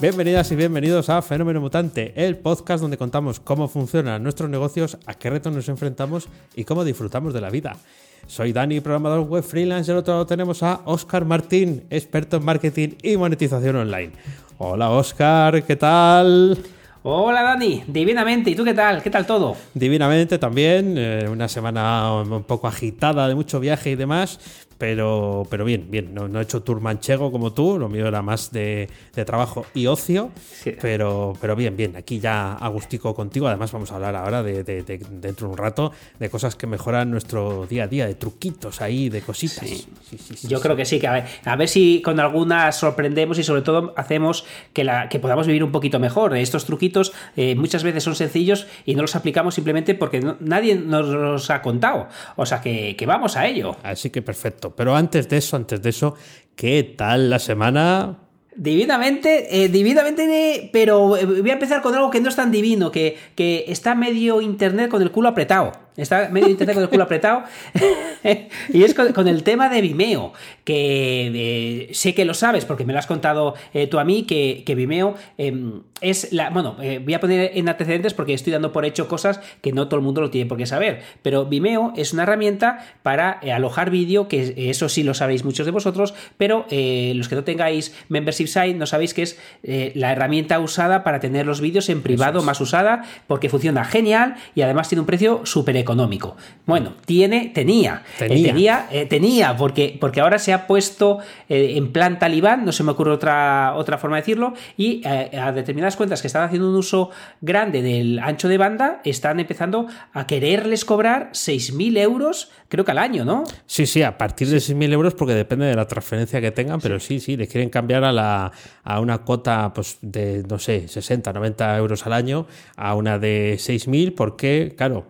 Bienvenidas y bienvenidos a Fenómeno Mutante, el podcast donde contamos cómo funcionan nuestros negocios, a qué retos nos enfrentamos y cómo disfrutamos de la vida. Soy Dani, programador web freelance, y al otro lado tenemos a Oscar Martín, experto en marketing y monetización online. Hola Oscar, ¿qué tal? Hola Dani, divinamente. ¿Y tú qué tal? ¿Qué tal todo? Divinamente también, eh, una semana un poco agitada de mucho viaje y demás, pero, pero bien, bien. No, he hecho tour manchego como tú, lo mío era más de, trabajo y ocio, pero, pero bien, bien. Aquí ya agustico contigo. Además, vamos a hablar ahora de, dentro de un rato de cosas que mejoran nuestro día a día, de truquitos ahí, de cositas. Yo creo que sí, que a ver, a ver, si con algunas sorprendemos y sobre todo hacemos que, la, que podamos vivir un poquito mejor. Estos truquitos eh, muchas veces son sencillos y no los aplicamos simplemente porque nadie nos los ha contado. O sea que, que vamos a ello. Así que perfecto. Pero antes de eso, antes de eso, ¿qué tal la semana? Divinamente, eh, divinamente, pero voy a empezar con algo que no es tan divino, que, que está medio internet con el culo apretado. Está medio internet con el culo apretado. y es con, el tema de Vimeo, que eh, sé que lo sabes porque me lo has contado eh, tú a mí, que, Vimeo em, es la... Bueno, eh, voy a poner en antecedentes porque estoy dando por hecho cosas que no todo el mundo lo tiene por qué saber. Pero Vimeo es una herramienta para alojar vídeo, que eso sí lo sabéis muchos de vosotros, pero los que no tengáis membership site no sabéis que es la herramienta usada para tener los vídeos en privado más usada porque funciona genial y además tiene un precio súper económico económico. Bueno, tiene, tenía, eh, tenía, eh, tenía, porque, porque ahora se ha puesto eh, en plan talibán, no se me ocurre otra, otra forma de decirlo, y a determinadas cuentas que están haciendo un uso grande del ancho de banda, están empezando a quererles cobrar 6.000 euros, creo que al año, ¿no? Sí, sí, a partir de 6.000 euros, porque depende de la transferencia que tengan, pero sí, sí, les quieren cambiar a, la, a una cuota pues, de, no sé, 60, 90 euros al año, a una de 6.000, porque, claro,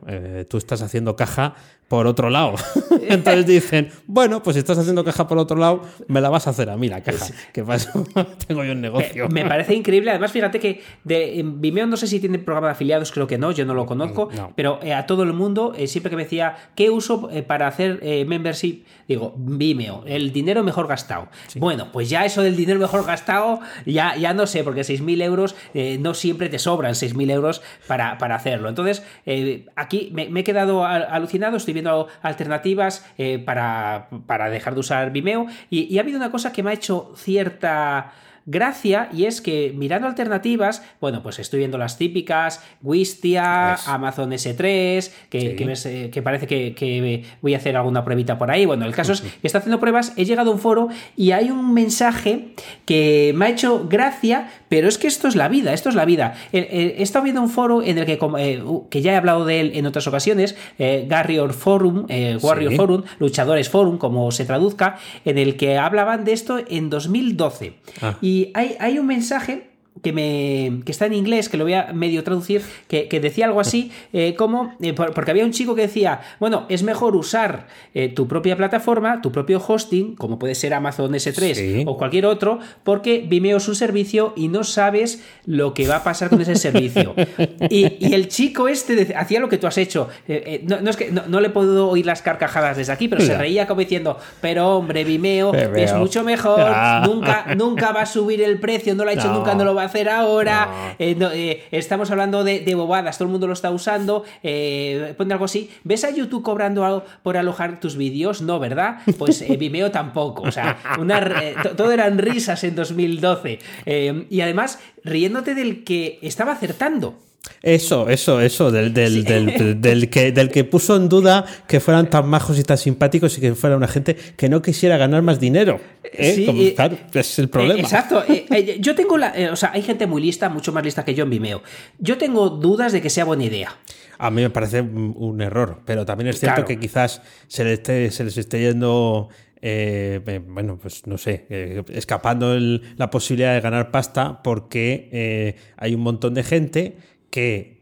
tú estás haciendo caja por otro lado. Entonces dicen, bueno, pues si estás haciendo caja por otro lado, me la vas a hacer a mí la caja. ¿Qué pasa? Tengo yo un negocio. Me, parece increíble. Además, fíjate que de, Vimeo no sé si tiene programa de afiliados, creo que no, yo no lo conozco, pero eh, a todo el mundo, eh, siempre que me decía, ¿qué uso eh, para hacer membership? Digo, Vimeo, el dinero mejor gastado. Bueno, pues ya eso del dinero mejor gastado, ya, ya no sé, porque 6.000 euros no siempre te sobran 6.000 euros para, para hacerlo. Entonces, aquí me, he quedado alucinado, estoy alternativas eh, para, para, dejar de usar Vimeo. Y, y ha habido una cosa que me ha hecho cierta gracia y es que mirando alternativas, bueno, pues estoy viendo las típicas, Wistia, Amazon S3, que, eh, que, parece que, voy a hacer alguna pruebita por ahí. Bueno, el caso es que está haciendo pruebas, he llegado a un foro y hay un mensaje que me ha hecho gracia, pero es que esto es la vida, esto es la vida. He estado viendo un foro en el que, eh, que ya he hablado de él en otras ocasiones, eh, Warrior Forum, Warrior Forum, Luchadores Forum, como se traduzca, en el que hablaban de esto en 2012. Y y hay, un mensaje que, me, que está en inglés, que lo voy a medio traducir, que, decía algo así, eh, como, eh, porque había un chico que decía, bueno, es mejor usar eh, tu propia plataforma, tu propio hosting, como puede ser Amazon S3 o cualquier otro, porque Vimeo es un servicio y no sabes lo que va a pasar con ese servicio. y, el chico este hacía lo que tú has hecho. No, es que no, le puedo oír las carcajadas desde aquí, pero se reía como diciendo, pero hombre, Vimeo, es mucho mejor, nunca, nunca va a subir el precio, no lo ha hecho nunca, no lo va a hacer ahora. Eh, eh, estamos hablando de, bobadas, todo el mundo lo está usando. Eh, pon algo así. ¿Ves a YouTube cobrando algo por alojar tus vídeos? No, ¿verdad? Pues eh, Vimeo tampoco. O sea, todo eran risas en 2012. y además, riéndote del que estaba acertando. Eso, eso, eso, del, del, del, que, del que puso en duda que fueran tan majos y tan simpáticos y que fuera una gente que no quisiera ganar más dinero. ¿eh? Sí, claro, es el problema. Eh, exacto. Eh, yo tengo la. o sea, hay gente muy lista, mucho más lista que yo en Vimeo. Yo tengo dudas de que sea buena idea. A mí me parece un error, pero también es cierto que quizás se les esté, se les esté yendo bueno, pues no sé, escapando la posibilidad de ganar pasta porque hay un montón de gente que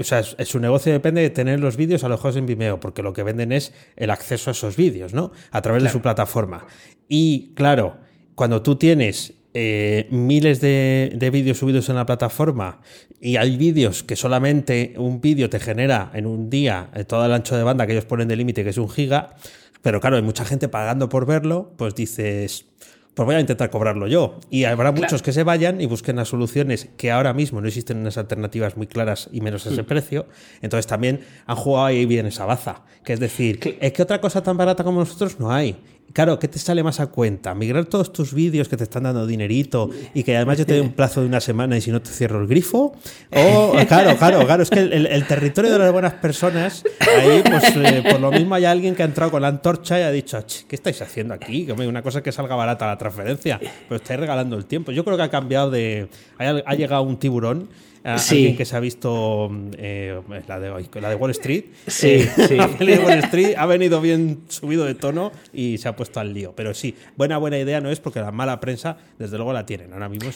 o sea, su negocio depende de tener los vídeos alojados en Vimeo, porque lo que venden es el acceso a esos vídeos, ¿no? A través de su plataforma. Y claro, cuando tú tienes eh, miles de, de vídeos subidos en la plataforma y hay vídeos que solamente un vídeo te genera en un día eh, todo el ancho de banda que ellos ponen de límite, que es un giga, pero claro, hay mucha gente pagando por verlo, pues dices, pues voy a intentar cobrarlo yo. Y habrá muchos que se vayan y busquen las soluciones que ahora mismo no existen unas alternativas muy claras y menos a ese mm. precio. Entonces también han jugado ahí bien esa baza. Que es decir, es que otra cosa tan barata como nosotros no hay. Claro, ¿qué te sale más a cuenta? ¿Migrar todos tus vídeos que te están dando dinerito y que además yo te doy un plazo de una semana y si no te cierro el grifo? O, claro, claro, claro, es que el, territorio de las buenas personas, ahí pues eh, por lo mismo hay alguien que ha entrado con la antorcha y ha dicho, ¿qué estáis haciendo aquí? Una cosa que salga barata la transferencia, pues estáis regalando el tiempo. Yo creo que ha cambiado de... ha llegado un tiburón alguien que se ha visto eh, la, de, la de Wall Street. Sí, eh, sí. de Wall Street ha venido bien subido de tono y se ha puesto al lío. Pero sí, buena, buena idea no es porque la mala prensa, desde luego, la tienen. Ahora mismo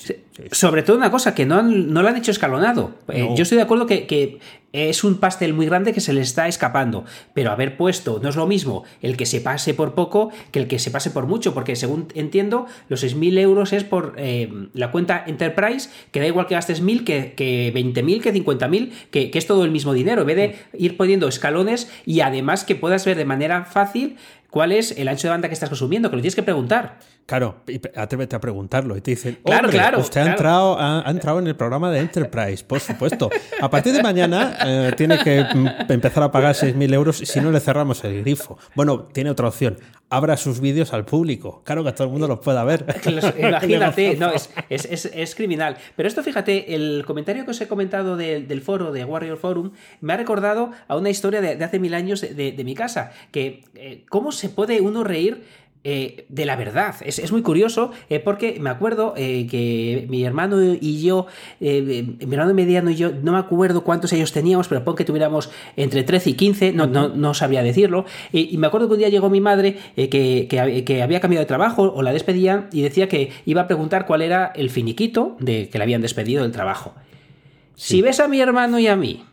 Sobre todo una cosa, que no, no la han hecho escalonado. Eh, yo estoy de acuerdo que, que es un pastel muy grande que se le está escapando. Pero haber puesto, no es lo mismo el que se pase por poco que el que se pase por mucho, porque según entiendo, los 6.000 euros es por eh, la cuenta Enterprise, que da igual que gastes 1.000 que, que 20.000, que 50.000, que, que es todo el mismo dinero, en vez de ir poniendo escalones y además que puedas ver de manera fácil cuál es el ancho de banda que estás consumiendo, que lo tienes que preguntar. Claro, atrévete a preguntarlo. Y te dicen, claro, claro. Usted Ha, entrado, ha, entrado en el programa de Enterprise, por supuesto. A partir de mañana eh, tiene que mm, empezar a pagar 6.000 euros si no le cerramos el grifo. Bueno, tiene otra opción. Abra sus vídeos al público. Claro que todo el mundo los pueda ver. Imagínate, no, es, criminal. Pero esto, fíjate, el comentario que os he comentado del foro, de Warrior Forum, me ha recordado a una historia de, hace mil años de, mi casa. Que, eh, ¿cómo se puede uno reír eh, de la verdad. Es, muy curioso eh, porque me acuerdo eh, que mi hermano y yo, mi hermano mediano y yo, no me acuerdo cuántos años teníamos, pero pon que tuviéramos entre 13 y 15, no, no, sabría decirlo. Y, me acuerdo que un día llegó mi madre que, que, había cambiado de trabajo o la despedían y decía que iba a preguntar cuál era el finiquito de que le habían despedido del trabajo. Si ves a mi hermano y a mí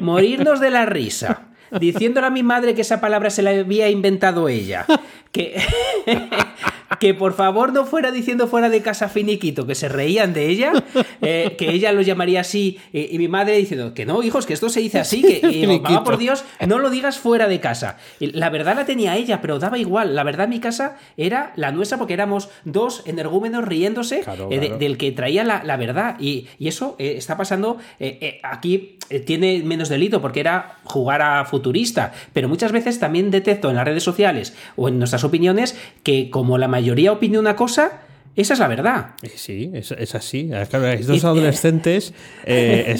morirnos de la risa diciéndole a mi madre que esa palabra se la había inventado ella. Que, que por favor no fuera diciendo fuera de casa finiquito, que se reían de ella, eh, que ella lo llamaría así, y mi madre diciendo que no, hijos, que esto se dice así, que y, por Dios, no lo digas fuera de casa. la verdad la tenía ella, pero daba igual. La verdad mi casa era la nuestra porque éramos dos energúmenos riéndose eh, del que traía la, verdad. Y, eso eh, está pasando aquí, tiene menos delito porque era jugar a futurista, pero muchas veces también detecto en las redes sociales o en nuestras opiniones que como la mayoría opine una cosa, esa es la verdad. Sí, es, así. Hay dos adolescentes eh,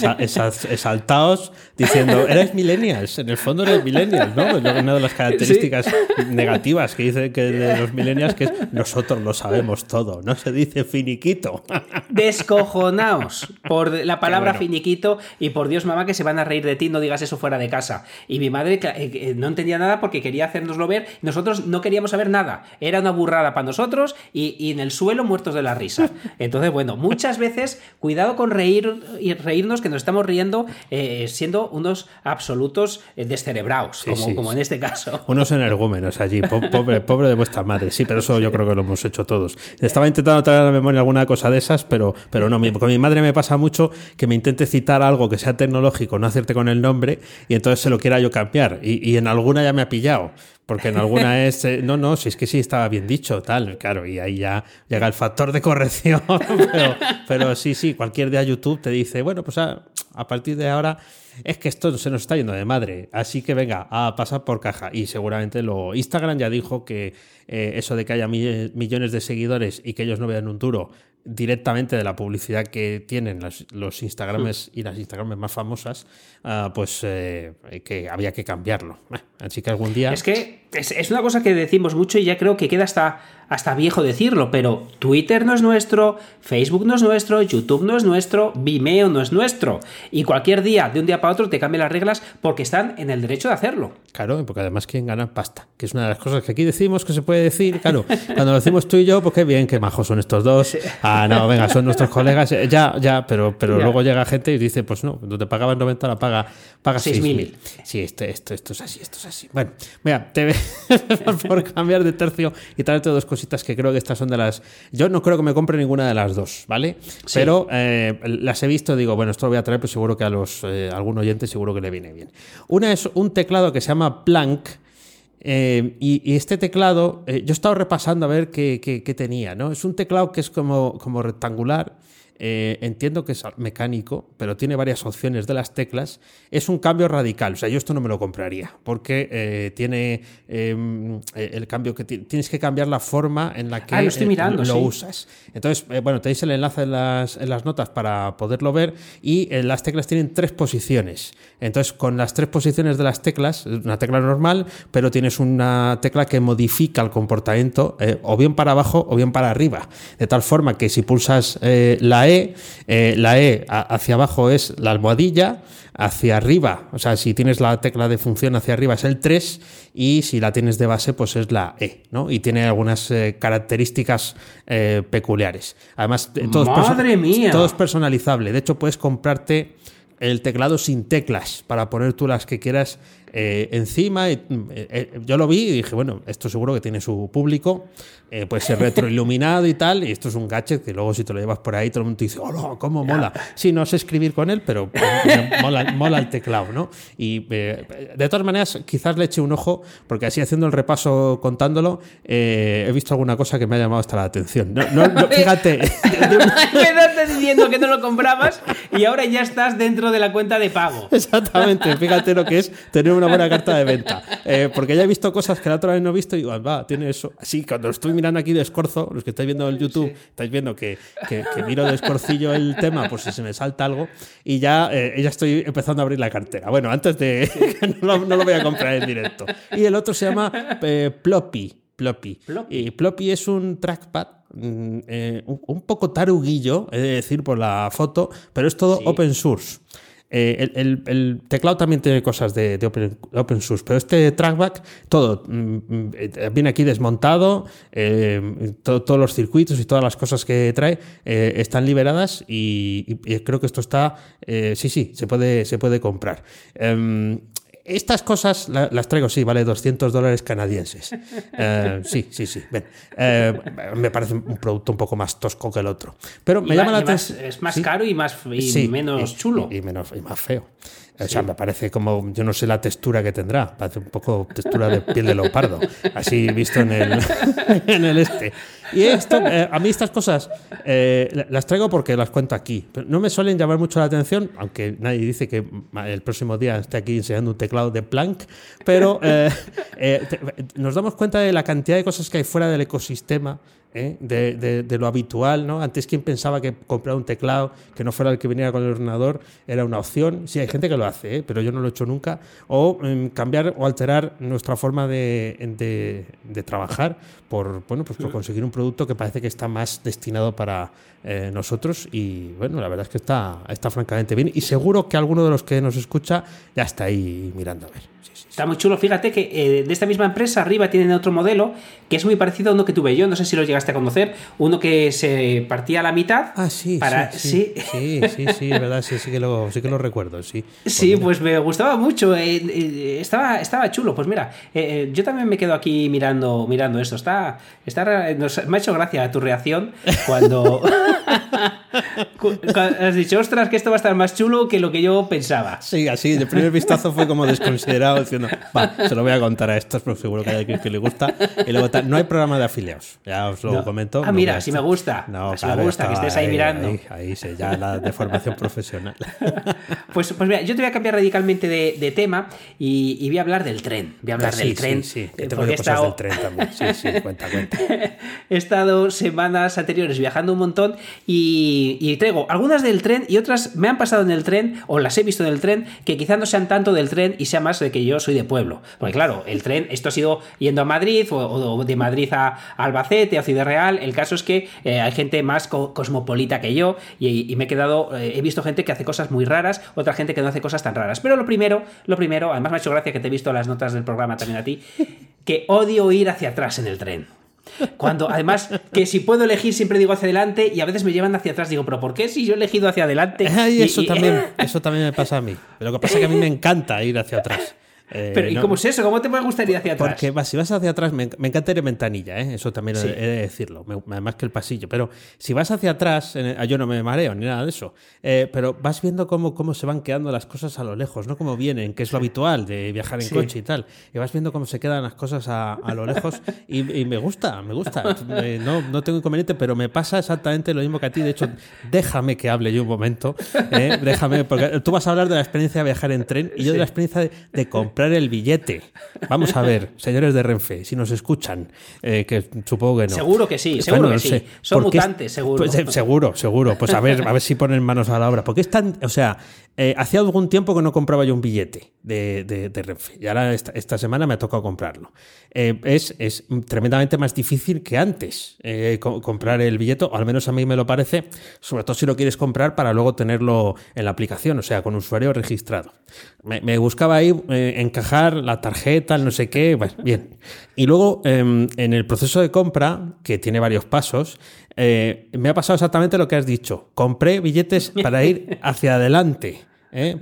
exaltados diciendo, eres millennials. En el fondo eres millennials, ¿no? Una de las características negativas que dice que de los millennials que es nosotros lo sabemos todo. No se dice finiquito. Descojonaos por la palabra finiquito y por Dios, mamá, que se van a reír de ti, no digas eso fuera de casa. Y mi madre eh, no entendía nada porque quería hacernoslo ver. Nosotros no queríamos saber nada. Era una burrada para nosotros y, y en el suelo muertos de la risa. Entonces, bueno, muchas veces cuidado con reír y reírnos que nos estamos riendo eh, siendo unos absolutos eh, descerebrados, como, como en este caso. Unos energúmenos allí, pobre, pobre de vuestra madre. Sí, pero eso yo creo que lo hemos hecho todos. Estaba intentando traer a la memoria alguna cosa de esas, pero, pero no, con mi madre me pasa mucho que me intente citar algo que sea tecnológico, no hacerte con el nombre, y entonces se lo quiera yo cambiar. Y, y en alguna ya me ha pillado. Porque en alguna es, eh, no, no, si es que sí estaba bien dicho, tal, claro, y ahí ya llega el factor de corrección. pero, sí, sí, cualquier día YouTube te dice, bueno, pues a, partir de ahora es que esto se nos está yendo de madre, así que venga, a pasar por caja. Y seguramente lo. Instagram ya dijo que eh, eso de que haya millones de seguidores y que ellos no vean un duro directamente de la publicidad que tienen los Instagrames y las Instagrames más famosas, ah, pues eh, que había que cambiarlo. Así que algún día... Es que es, es, una cosa que decimos mucho y ya creo que queda hasta, hasta viejo decirlo, pero Twitter no es nuestro, Facebook no es nuestro, YouTube no es nuestro, Vimeo no es nuestro. Y cualquier día, de un día para otro, te cambian las reglas porque están en el derecho de hacerlo. Claro, porque además quieren ganar pasta, que es una de las cosas que aquí decimos que se puede decir. Claro, cuando lo decimos tú y yo, pues qué bien, qué majos son estos dos. Ah, no, venga, son nuestros colegas. Ya, ya, pero, pero luego llega gente y dice, pues no, cuando te pagaban 90 la paga, paga 6.000. Sí, esto, esto, esto es así, esto es así. Bueno, mira, te por cambiar de tercio y traerte dos cositas que creo que estas son de las. Yo no creo que me compre ninguna de las dos, ¿vale? Pero eh, las he visto, digo, bueno, esto lo voy a traer, pues seguro que a los eh, algún oyente seguro que le viene bien. Una es un teclado que se llama Planck. Eh, y, este teclado, yo he estado repasando a ver qué, qué, tenía, ¿no? Es un teclado que es como, como rectangular, eh, entiendo que es mecánico, pero tiene varias opciones de las teclas. Es un cambio radical. O sea, yo esto no me lo compraría porque eh, tiene em, eh, el cambio que tienes que cambiar la forma en la que ah, lo, lo usas. Entonces, bueno, tenéis el enlace en las, en las, notas para poderlo ver y las teclas tienen tres posiciones. Entonces, con las tres posiciones de las teclas, una tecla normal, pero tienes una tecla que modifica el comportamiento o bien para abajo o bien para arriba. De tal forma que si pulsas la e, eh, la E hacia abajo es la almohadilla, hacia arriba, o sea, si tienes la tecla de función hacia arriba es el 3 y si la tienes de base pues es la E, ¿no? Y tiene algunas eh, características eh, peculiares. Además, todo es, todo es personalizable. De hecho, puedes comprarte el teclado sin teclas para poner tú las que quieras encima. yo lo vi y dije, bueno, esto seguro que tiene su público eh, puede ser retroiluminado y tal, y esto es un gadget que luego si te lo llevas por ahí todo el mundo te dice, ¡oh, cómo mola! Sí, no sé escribir con él, pero mola, mola, el teclado, ¿no? Y eh, de todas maneras, quizás le eche un ojo, porque así haciendo el repaso contándolo, eh, he visto alguna cosa que me ha llamado hasta la atención. No, no, fíjate. Empezaste diciendo que no lo comprabas y ahora ya estás dentro de la cuenta de pago. Exactamente, fíjate lo que es tener una buena carta de venta. porque ya he visto cosas que la otra vez no he visto y digo, va, tiene eso. Así, cuando estoy mirando aquí de escorzo, los que estáis viendo el YouTube, estáis viendo que, que, miro de escorcillo el tema por si se me salta algo y ya, eh, ya estoy empezando a abrir la cartera. Bueno, antes de... no, lo, voy a comprar en directo. Y el otro se llama eh, Ploppy. Ploppy. Y Ploppy es un trackpad mm, eh, un, poco taruguillo, he de decir por la foto, pero es todo open source. Eh, el, teclado también tiene cosas de, open, source, pero este trackback, todo mm, mm, eh, viene aquí desmontado, eh, todos los circuitos y todas las cosas que trae están liberadas y, creo que esto está, sí, sí, se puede, se puede comprar. Em, estas cosas las traigo, sí, vale 200 dólares canadienses. Eh, sí, sí, sí. Eh, me parece un producto un poco más tosco que el otro. Pero me llama la atención. Es más caro y, más, menos chulo. Y, menos, y más feo. O sea, me parece como, yo no sé la textura que tendrá, parece un poco textura de piel de leopardo, así visto en el, en el este. Y esto, eh, a mí estas cosas eh, las traigo porque las cuento aquí. no me suelen llamar mucho la atención, aunque nadie dice que el próximo día esté aquí enseñando un teclado de Planck, pero eh, nos damos cuenta de la cantidad de cosas que hay fuera del ecosistema ¿eh? de, lo habitual. ¿no? Antes, quien pensaba que comprar un teclado que no fuera el que viniera con el ordenador era una opción? Sí, hay gente que lo hace, ¿eh? pero yo no lo he hecho nunca. O em, cambiar o alterar nuestra forma de, trabajar por, bueno, pues por conseguir un producto que parece que está más destinado para eh, nosotros. Y bueno, la verdad es que está, está francamente bien. Y seguro que alguno de los que nos escucha ya está ahí mirando a ver. Está muy chulo. Fíjate que de esta misma empresa arriba tienen otro modelo que es muy parecido a uno que tuve yo. No sé si lo llegaste a conocer. Uno que se partía a la mitad. Ah, sí. Para... Sí, sí, sí, sí, es verdad. Sí, sí, que lo, sí que lo recuerdo. Sí, sí pues, me gustaba mucho. Eh, eh, estaba, estaba chulo. Pues mira, yo también me quedo aquí mirando, mirando esto. Está, está, me ha hecho gracia tu reacción cuando, has dicho, ostras, que esto va a estar más chulo que lo que yo pensaba. Sí, así. De primer vistazo fue como desconsiderado diciendo va, se lo voy a contar a estos, porque seguro que hay alguien que le gusta. Y luego no hay programa de afiliados, ya os lo comento. Ah, mira, si me gusta. No, me gusta que estés ahí, mirando. Ahí, ahí, ya la de formación profesional. Pues, pues mira, yo te voy a cambiar radicalmente de, tema y, voy a hablar del tren. Voy a hablar del tren. Sí, sí, tengo cosas del tren también. Sí, sí, cuenta, cuenta. He estado semanas anteriores viajando un montón y, traigo algunas del tren y otras me han pasado en el tren o las he visto en el tren que quizás no sean tanto del tren y sea más de que yo soy de pueblo. Porque claro, el tren, esto ha sido yendo a Madrid o, de Madrid a, Albacete, a Ciudad Real. El caso es que eh, hay gente más cosmopolita que yo y, me he quedado, eh, he visto gente que hace cosas muy raras, otra gente que no hace cosas tan raras. Pero lo primero, lo primero, además me ha hecho gracia que te he visto las notas del programa también a ti, que odio ir hacia atrás en el tren. Cuando, además, que si puedo elegir, siempre digo hacia adelante y a veces me llevan hacia atrás. Digo, pero ¿por qué si yo he elegido hacia adelante? eso, También, eso también me pasa a mí. Lo que pasa es que a mí me encanta ir hacia atrás. Eh, Pero, ¿y cómo es eso? ¿Cómo te puede gustar ir hacia atrás? Porque si vas hacia atrás, me, encanta ir en ventanilla, ¿eh? eso también he, de decirlo, más que el pasillo. Pero si vas hacia atrás, ah, yo no me mareo ni nada de eso, eh, pero vas viendo cómo, cómo se van quedando las cosas a lo lejos, no como vienen, que es lo habitual de viajar en coche y tal. Y vas viendo cómo se quedan las cosas a, lo lejos y, me gusta, me gusta. no, no tengo inconveniente, pero me pasa exactamente lo mismo que a ti. De hecho, déjame que hable yo un momento. Déjame, porque tú vas a hablar de la experiencia de viajar en tren y yo de la experiencia de comprar el billete. Vamos a ver, señores de Renfe, si nos escuchan, eh, que supongo que no. Seguro que sí, seguro que sí. Son mutantes, seguro. Pues, eh, seguro, seguro. Pues a ver, a ver si ponen manos a la obra. Porque es tan, o sea, eh, hacía algún tiempo que no compraba yo un billete de, de, Renfe. Y ahora esta, semana me ha tocado comprarlo. es, es, tremendamente más difícil que antes comprar el billete, o al menos a mí me lo parece, sobre todo si lo quieres comprar para luego tenerlo en la aplicación, o sea, con usuario registrado. Me, buscaba ahí encajar la tarjeta, el no sé qué, bien. Y luego, em, en el proceso de compra, que tiene varios pasos, eh, me ha pasado exactamente lo que has dicho. Compré billetes para ir hacia adelante. ¿eh?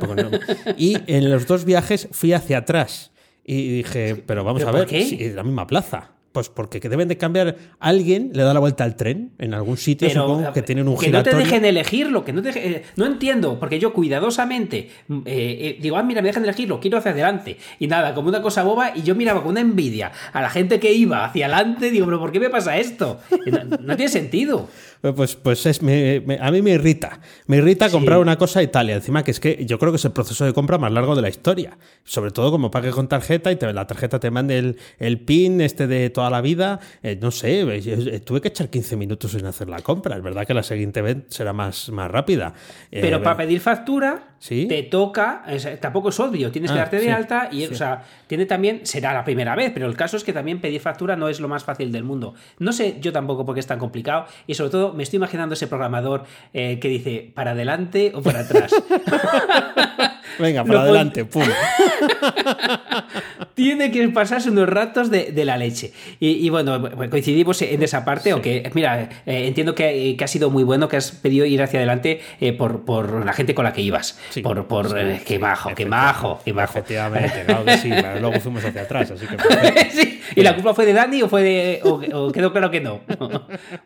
y en los dos viajes fui hacia atrás. Y dije, pero vamos a ver, si la misma plaza. Pues porque deben de cambiar. Alguien le da la vuelta al tren en algún sitio, supongo que tienen un que no te dejen elegirlo, que no te eh, No entiendo, porque yo cuidadosamente mm, eh, eh, digo, ah, mira, me dejan elegirlo, quiero hacia adelante. Y nada, como una cosa boba, y yo miraba con una envidia a la gente que iba hacia adelante, digo, pero ¿por qué me pasa esto? no tiene sentido. Pues, pues es, a mí me irrita. Me irrita comprar una cosa a Italia. Encima que es que yo creo que es el proceso de compra más largo de la historia. Sobre todo como pagues con tarjeta y te, la tarjeta te mande el, el PIN este de toda la vida. Eh, no sé, eh, tuve que echar 15 minutos en hacer la compra. Es verdad que la siguiente vez será más, más rápida. Eh, Pero para pedir factura te toca, tampoco es obvio, tienes que ah, darte de alta y, o sea, tiene también, será la primera vez, pero el caso es que también pedir factura no es lo más fácil del mundo. No sé yo tampoco por qué es tan complicado y sobre todo me estoy imaginando ese programador eh, que dice para adelante o para atrás. Venga, para adelante, pum. Tiene que pasarse unos ratos de, la leche. Y, bueno, coincidimos en esa parte, aunque, mira, eh, entiendo que, ha sido muy bueno que has pedido ir hacia adelante eh, por, la gente con la que ibas. por, por qué majo, qué majo, qué majo. Efectivamente, claro que sí, luego fuimos hacia atrás, así que. ¿Y la culpa fue de Dani o fue de. o quedó claro que no?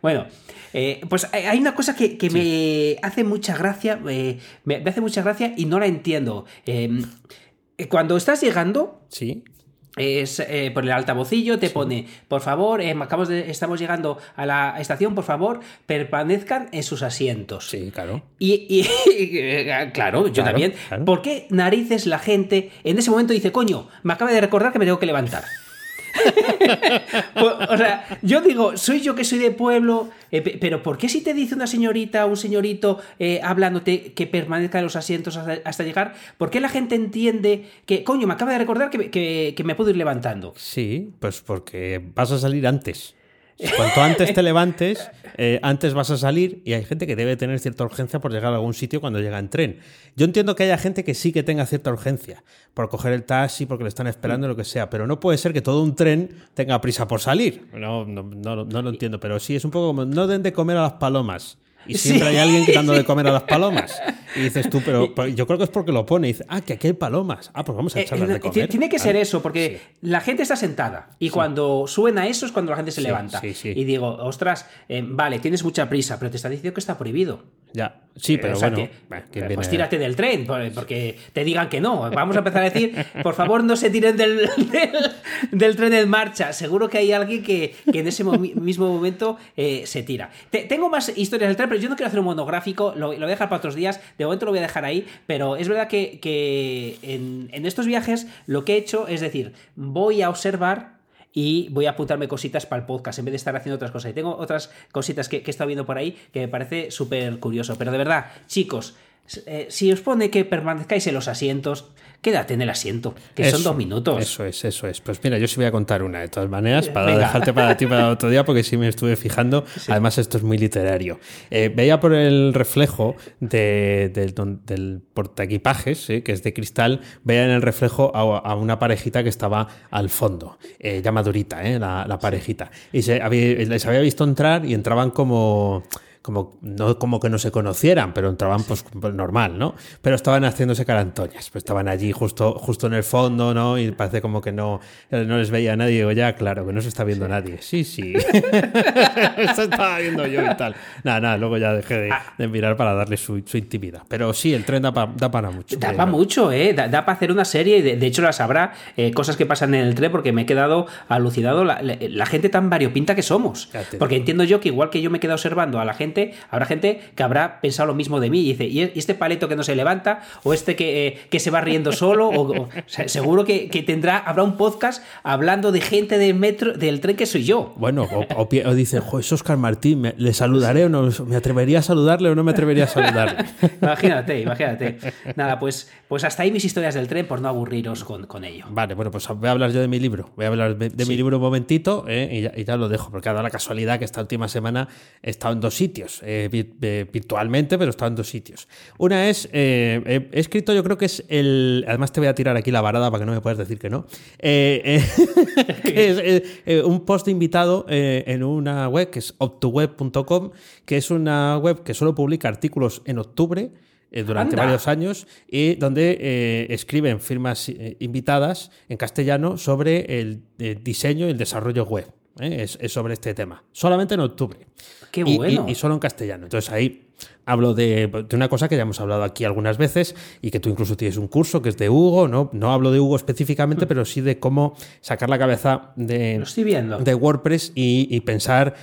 bueno. Eh, pues hay una cosa que, me hace mucha gracia, eh, me hace mucha gracia y no la entiendo. Em, eh, cuando estás llegando, sí. Es por el altavocillo, te pone, por favor, acabamos de, estamos llegando a la estación, por favor, permanezcan en sus asientos. Sí, claro. Y, claro, yo también. ¿Por qué narices la gente en ese momento dice, coño, me acaba de recordar que me tengo que levantar? o sea, yo digo, soy yo que soy de pueblo, eh, pero ¿por qué si te dice una señorita o un señorito eh, hablándote que permanezca en los asientos hasta, llegar, ¿por qué la gente entiende que, coño, me acaba de recordar que, que me puedo ir levantando? Sí, pues porque vas a salir antes. Cuanto antes te levantes, eh, antes vas a salir y hay gente que debe tener cierta urgencia por llegar a algún sitio cuando llega en tren. Yo entiendo que haya gente que sí que tenga cierta urgencia por coger el taxi, porque le están esperando, lo que sea, pero no puede ser que todo un tren tenga prisa por salir. No, no, no, no lo entiendo, pero sí es un poco como no den de comer a las palomas y siempre hay alguien dando de comer a las palomas. Y dices tú, pero, yo creo que es porque lo pone. Y dice, ah, que aquí hay palomas. Ah, pues vamos a eh, echarlas de comer. Tiene que ser eso, porque la gente está sentada. Y cuando suena eso es cuando la gente se levanta. Y digo, ostras, eh, vale, tienes mucha prisa, pero te está diciendo que está prohibido. Ya, sí, pero bueno. pues tírate del tren, porque te digan que no. Vamos a empezar a decir, por favor, no se tiren del, del, tren en marcha. Seguro que hay alguien que, en ese mismo momento eh, se tira. tengo más historias del tren, pero yo no quiero hacer un monográfico, lo, lo, voy a dejar para otros días. De momento lo voy a dejar ahí, pero es verdad que, en, en estos viajes lo que he hecho es decir, voy a observar y voy a apuntarme cositas para el podcast en vez de estar haciendo otras cosas. Y tengo otras cositas que, que he estado viendo por ahí que me parece súper curioso. Pero de verdad, chicos, eh, si os pone que permanezcáis en los asientos, quédate en el asiento, que son dos minutos. Eso es, eso es. Pues mira, yo sí voy a contar una de todas maneras para dejarte para ti para otro día, porque sí me estuve fijando. Además, esto es muy literario. Eh, veía por el reflejo de, del portaequipajes, que es de cristal, veía en el reflejo a, una parejita que estaba al fondo, eh, ya madurita, la, la parejita. Y se, les había visto entrar y entraban como como, no como que no se conocieran, pero entraban pues, pues normal, ¿no? Pero estaban haciéndose carantoñas, pues estaban allí justo, justo en el fondo, ¿no? Y parece como que no, no les veía a nadie. Digo, ya, claro, que no se está viendo nadie. Sí, sí. Esto estaba viendo yo y tal. Nada, nada, luego ya dejé de, ah. mirar para darle su, intimidad. Pero sí, el tren da, da para mucho. Da para mucho, ¿eh? Da, para hacer una serie. De, de hecho, las habrá eh, cosas que pasan en el tren porque me he quedado alucinado la, la gente tan variopinta que somos. Porque entiendo yo que igual que yo me he quedado observando a la gente habrá gente que habrá pensado lo mismo de mí y dice, ¿y este paleto que no se levanta? ¿O este que, eh, que se va riendo solo? O, seguro que, tendrá, habrá un podcast hablando de gente del metro, del tren que soy yo. Bueno, o, dice, es Oscar Martín, ¿le saludaré o no? ¿Me atrevería a saludarle o no me atrevería a saludarle? imagínate, imagínate. Nada, pues, pues hasta ahí mis historias del tren por no aburriros con, con ello. Vale, bueno, pues voy a hablar yo de mi libro. Voy a hablar de, mi libro un momentito eh, y, ya, lo dejo, porque ha dado la casualidad que esta última semana he estado en dos sitios. Eh, virtualmente, pero está en dos sitios. Una es, eh, he escrito, yo creo que es el. Además, te voy a tirar aquí la varada para que no me puedas decir que no. Eh, es un post invitado en una web que es optoweb.com, que es una web que solo publica artículos en octubre durante varios años y donde escriben firmas invitadas en castellano sobre el, diseño y el desarrollo web. Es, es, sobre este tema. Solamente en octubre. Qué bueno. Y, solo en castellano. Entonces ahí hablo de, una cosa que ya hemos hablado aquí algunas veces y que tú incluso tienes un curso que es de Hugo. No, no hablo de Hugo específicamente, mm. pero sí de cómo sacar la cabeza de, de WordPress y pensar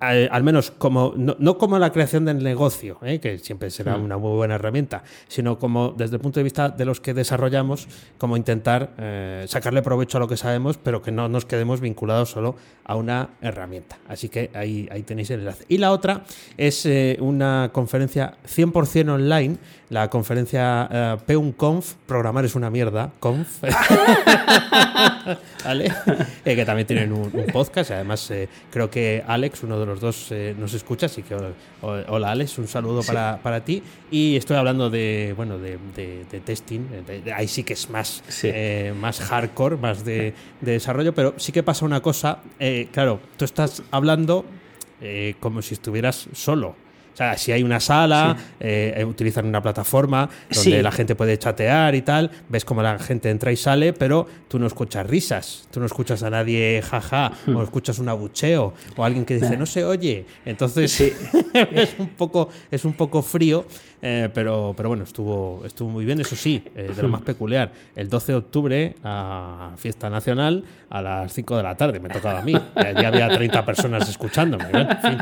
al, menos como no, como la creación del negocio, ¿eh? que siempre será hmm. una muy buena herramienta, sino como desde el punto de vista de los que desarrollamos, como intentar eh, sacarle provecho a lo que sabemos, pero que no nos quedemos vinculados solo a una herramienta. Así que ahí, ahí tenéis el enlace. Y la otra es eh, una conferencia 100% online, la conferencia PeunConf, programar es una mierda, conf, ¿vale? que también tienen un, un podcast, además creo que Alex, uno de los dos eh, nos escucha, así que hola Alex, un saludo para, para, ti. Y estoy hablando de, bueno, de, de, testing, ahí sí que es más, eh, más hardcore, más de, desarrollo, pero sí que pasa una cosa, eh, claro, tú estás hablando como si estuvieras solo. O sea, si hay una sala, eh, utilizan una plataforma donde la gente puede chatear y tal, ves cómo la gente entra y sale, pero tú no escuchas risas, tú no escuchas a nadie jaja, hmm. o escuchas un abucheo, o alguien que dice no se oye. Entonces es, un poco, es un poco frío. Eh, pero, pero bueno, estuvo, estuvo muy bien. Eso sí, eh, de lo más peculiar, el 12 de octubre, a fiesta nacional, a las 5 de la tarde, me tocaba a mí. Ya había 30 personas escuchándome.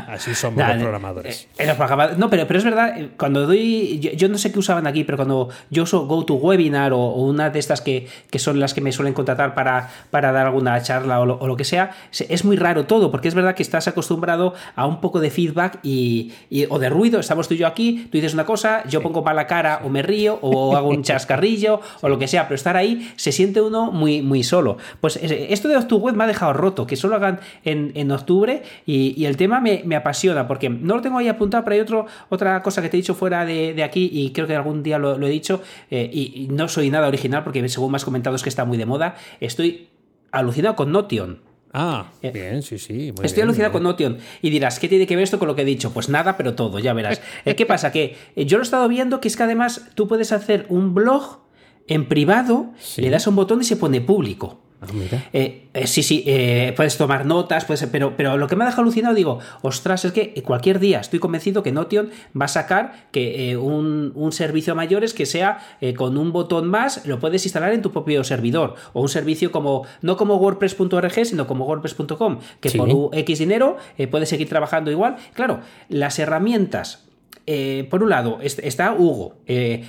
así somos los programadores. Eh, no, pero, pero es verdad, cuando doy. Yo, no sé qué usaban aquí, pero cuando yo uso GoToWebinar o, o una de estas que, que, son las que me suelen contratar para, para dar alguna charla o lo, que sea, es muy raro todo, porque es verdad que estás acostumbrado a un poco de feedback y, o de ruido. Estamos tú y yo aquí, tú dices una cosa yo pongo para la cara o me río o hago un chascarrillo o lo que sea, pero estar ahí se siente uno muy, muy solo. Pues esto de Octubre me ha dejado roto, que solo hagan en, octubre y, el tema me, apasiona porque no lo tengo ahí apuntado, pero hay otro, otra cosa que te he dicho fuera de, aquí y creo que algún día lo, he dicho eh, y, no soy nada original porque según me has comentado es que está muy de moda, estoy alucinado con Notion. Ah, eh, bien, sí, sí. Estoy alucinado con Notion. Y dirás, ¿qué tiene que ver esto con lo que he dicho? Pues nada, pero todo, ya verás. Eh, ¿Qué pasa? Que eh, yo lo he estado viendo que es que además tú puedes hacer un blog en privado, le das un botón y se pone público. Ah, eh, eh, sí, sí, eh, puedes tomar notas, puedes, pero, pero lo que me ha dejado alucinado, digo, ostras, es que cualquier día estoy convencido que Notion va a sacar que un, servicio a mayores que sea con un botón más, lo puedes instalar en tu propio servidor. O un servicio como, no como WordPress.org, sino como WordPress.com, que por X dinero puedes seguir trabajando igual. Claro, las herramientas eh, por un lado, está Hugo. Eh,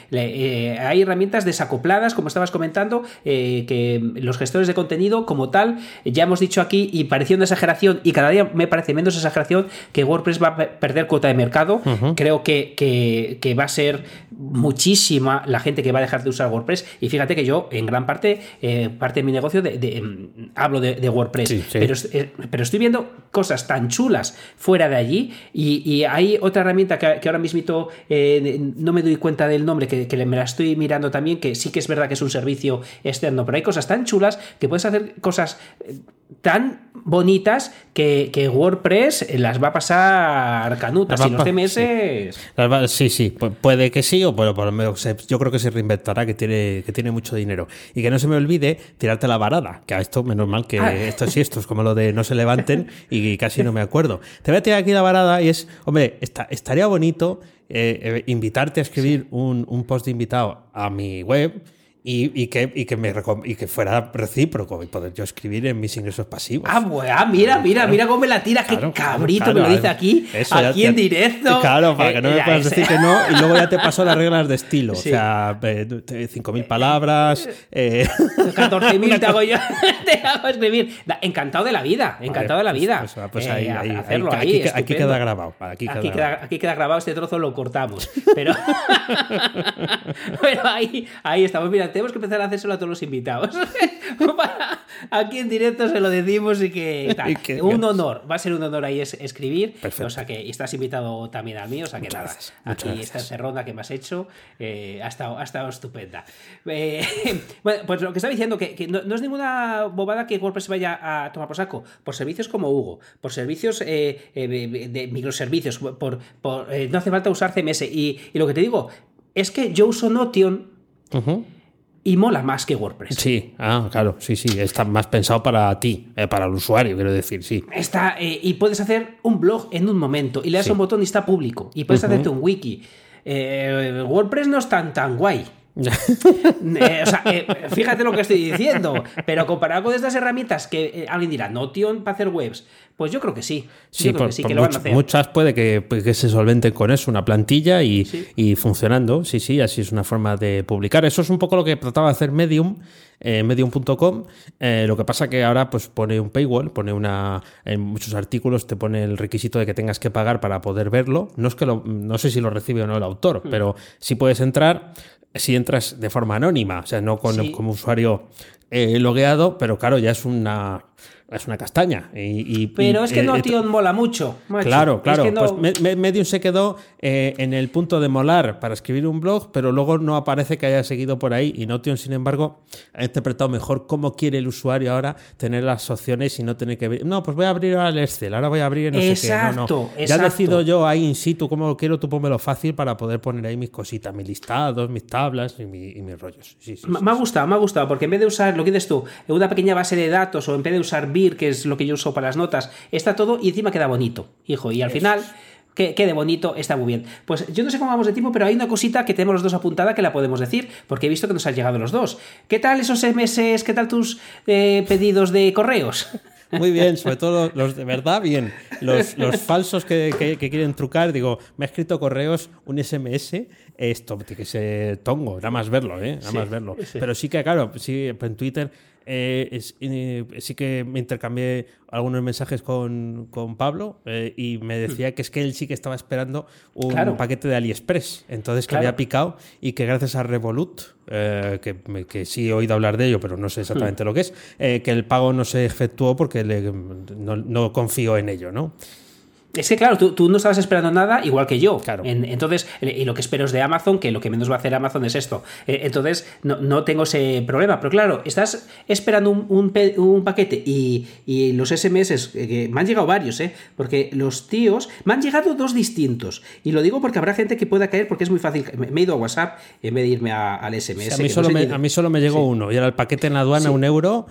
hay herramientas desacopladas, como estabas comentando, que los gestores de contenido, como tal, ya hemos dicho aquí, y pareció una exageración, y cada día me parece menos exageración, que WordPress va a perder cuota de mercado. Creo que, que, va a ser muchísima la gente que va a dejar de usar WordPress. Y fíjate que yo, en gran parte, parte de mi negocio, de, mm, hablo de, WordPress. Pero, pero estoy viendo cosas tan chulas fuera de allí. Y, hay otra herramienta que, ahora mismo eh, no me doy cuenta del nombre, que, me la estoy mirando también, que sí que es verdad que es un servicio externo, pero hay cosas tan chulas que puedes hacer cosas eh, tan bonitas que, WordPress las va a pasar canutas y los CMS. Sí. sí, puede que sí, o por lo menos yo creo que se reinventará, que tiene, que tiene mucho dinero. Y que no se me olvide tirarte la varada, que a esto menos mal que ah. esto sí, esto es como lo de no se levanten y casi no me acuerdo. Te voy a tirar aquí la varada y es, hombre, estaría bonito eh, eh, invitarte a escribir un, un post de invitado a mi web y, que, y, que me, y que fuera recíproco y poder yo escribir en mis ingresos pasivos. Ah, bueno, ah, mira, mira, mira cómo me la tira, qué cabrito me lo dice aquí, aquí en directo. Claro, para que no me eh, puedas decir que no, y luego ya te paso las reglas de estilo. O sea, 5.000 palabras. Eh. 14.000 te hago yo, te hago escribir. Encantado de la vida, encantado de la vida. Pues, pues, pues ahí, eh, ahí, hacerlo ahí, aquí, queda grabado. Aquí, queda, aquí, queda, grabado, este trozo lo cortamos. Pero, pero ahí, ahí estamos, mira, tenemos que empezar a hacérselo a todos los invitados. Aquí en directo se lo decimos y que, un honor, va a ser un honor ahí es, escribir. O sea que estás invitado también a mí, o sea que nada, aquí esta ronda que me has hecho eh, ha, estado, ha, estado, estupenda. Eh, bueno, pues lo que estaba diciendo, que, no, es ninguna bobada que WordPress vaya a tomar por saco, por servicios como Hugo, por servicios eh, de microservicios, por, no hace falta usar CMS. Y, lo que te digo es que yo uso Notion y mola más que WordPress. Sí, ah, claro, sí, sí, está más pensado para ti, eh, para el usuario, quiero decir, sí. Está, eh, y puedes hacer un blog en un momento y le das un botón y está público. Y puedes hacerte un wiki. Eh, WordPress no es tan, tan guay. o sea, fíjate lo que estoy diciendo, pero comparado con estas herramientas que alguien dirá, Notion para hacer webs, pues yo creo que sí. Sí, muchas puede pues, que, se solventen con eso, una plantilla y, funcionando. Sí, sí, así es una forma de publicar. Eso es un poco lo que trataba de hacer Medium, eh, medium.com. Eh, lo que pasa que ahora pues pone un paywall, pone una en muchos artículos te pone el requisito de que tengas que pagar para poder verlo. No es que lo, no sé si lo recibe o no el autor, hmm. pero sí puedes entrar si entras de forma anónima, o sea, no con, como usuario eh, logueado, pero claro, ya es una es una castaña. Y, Pero es que no, tío, mola mucho. Claro, claro. Pues Medium se quedó eh, en el punto de molar para escribir un blog, pero luego no aparece que haya seguido por ahí. Y Notion, sin embargo, ha interpretado mejor cómo quiere el usuario ahora tener las opciones y no tener que. No, pues voy a abrir ahora el Excel, ahora voy a abrir no sé qué. No, no. Ya decido yo ahí in situ cómo quiero, tú pónmelo fácil para poder poner ahí mis cositas, mis listados, mis tablas y, mis rollos. me, ha gustado, me ha gustado, porque en vez de usar, lo que dices tú, una pequeña base de datos o en vez de usar que es lo que yo uso para las notas, está todo y encima queda bonito, hijo. Y al final que quede bonito, está muy bien. Pues yo no sé cómo vamos de tiempo, pero hay una cosita que tenemos los dos apuntada que la podemos decir, porque he visto que nos han llegado los dos. ¿Qué tal esos meses? ¿Qué tal tus eh, pedidos de correos? Muy bien, sobre todo los de verdad, bien. Los, falsos que, quieren trucar, digo, me ha escrito correos un SMS, esto que ser tongo, nada más verlo, ¿eh? Nada más verlo. Pero sí que, claro, sí, en Twitter eh, eh, sí que me intercambié algunos mensajes con, Pablo eh, y me decía que es que él sí que estaba esperando un paquete de AliExpress. Entonces que había picado y que gracias a Revolut, que, que, sí he oído hablar de ello, pero no sé exactamente lo que es, que el pago no se efectuó porque no, no confío en ello, ¿no? Es que claro, tú, no estabas esperando nada igual que yo. Claro. entonces, y lo que espero es de Amazon, que lo que menos va a hacer Amazon es esto. Eh, entonces, no, tengo ese problema. Pero claro, estás esperando un, paquete y, los SMS, eh, que me han llegado varios, ¿eh? Porque los tíos, me han llegado dos distintos. Y lo digo porque habrá gente que pueda caer porque es muy fácil. Me, he ido a WhatsApp en vez de irme al SMS. a, mí solo me, llegó uno. Y era el paquete en la aduana, un euro,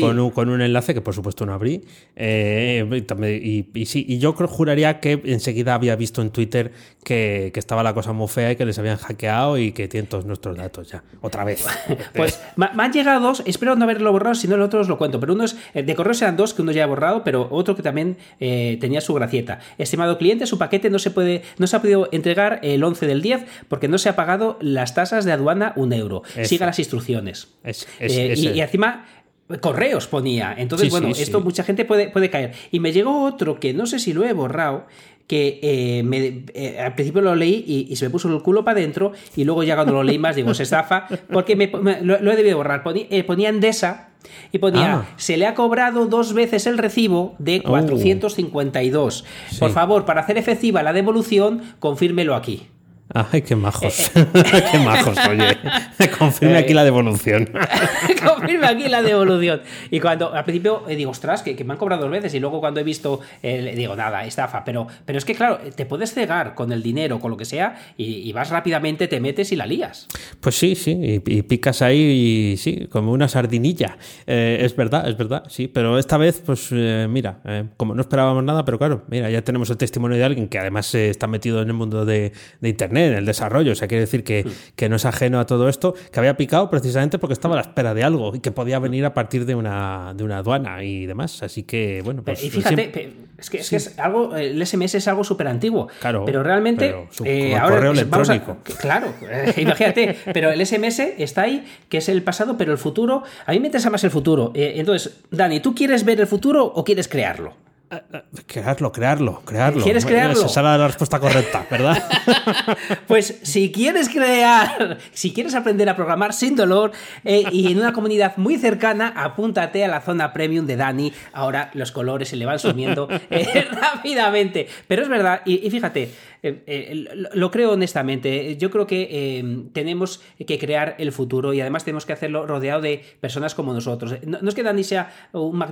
con, un, con, un, enlace que por supuesto no abrí. y, y sí, y yo juraría que enseguida había visto en Twitter que, que, estaba la cosa muy fea y que les habían hackeado y que tienen todos nuestros datos ya. Otra vez. pues me han llegado dos, espero no haberlo borrado, si no el otro os lo cuento. Pero uno es, eh, de correos eran dos, que uno ya he borrado, pero otro que también eh, tenía su gracieta. Estimado cliente, su paquete no se puede, no se ha podido entregar el 11 del 10 porque no se ha pagado las tasas de aduana un euro. Siga las instrucciones. Eh, y, encima correos ponía. Entonces, bueno, esto mucha gente puede, puede caer. Y me llegó otro que no sé si lo he borrado, que eh, me, eh, al principio lo leí y, se me puso el culo para adentro y luego ya cuando lo leí más digo, se estafa, porque me, lo, he debido borrar. Eh, ponía, Endesa y ponía, ah. se le ha cobrado dos veces el recibo de 452. Por favor, para hacer efectiva la devolución, confírmelo aquí. Ay, qué majos. qué majos, oye. Confirme aquí la devolución. Confirme aquí la devolución. Y cuando al principio eh, digo, ostras, que, me han cobrado dos veces. Y luego cuando he visto, eh, digo, nada, estafa. Pero, pero es que, claro, te puedes cegar con el dinero, con lo que sea, y, vas rápidamente, te metes y la lías. Pues sí, sí. Y, picas ahí, y, sí, como una sardinilla. Eh, es verdad, es verdad, sí. Pero esta vez, pues mira, como no esperábamos nada, pero claro, mira, ya tenemos el testimonio de alguien que además está metido en el mundo de Internet en el desarrollo. O sea, quiere decir que, que, no es ajeno a todo esto, que había picado precisamente porque estaba a la espera de algo y que podía venir a partir de una, de una aduana y demás. Así que, bueno, pues. Y fíjate, es, que, es, algo, el SMS es algo súper antiguo. Claro. Pero realmente. Eh, ahora correo electrónico. claro, eh, imagínate. pero el SMS está ahí, que es el pasado, pero el futuro. A mí me interesa más el futuro. Eh, entonces, Dani, ¿tú quieres ver el futuro o quieres crearlo? Crearlo, crearlo, crearlo. ¿Quieres crearlo? Esa será la respuesta correcta, ¿verdad? pues si quieres crear, si quieres aprender a programar sin dolor eh, y en una comunidad muy cercana, apúntate a la zona premium de Dani. Ahora los colores se le van sumiendo eh, rápidamente. Pero es verdad, y fíjate, eh, eh, lo creo honestamente. Yo creo que eh, tenemos que crear el futuro y además tenemos que hacerlo rodeado de personas como nosotros. No, es que Dani sea un,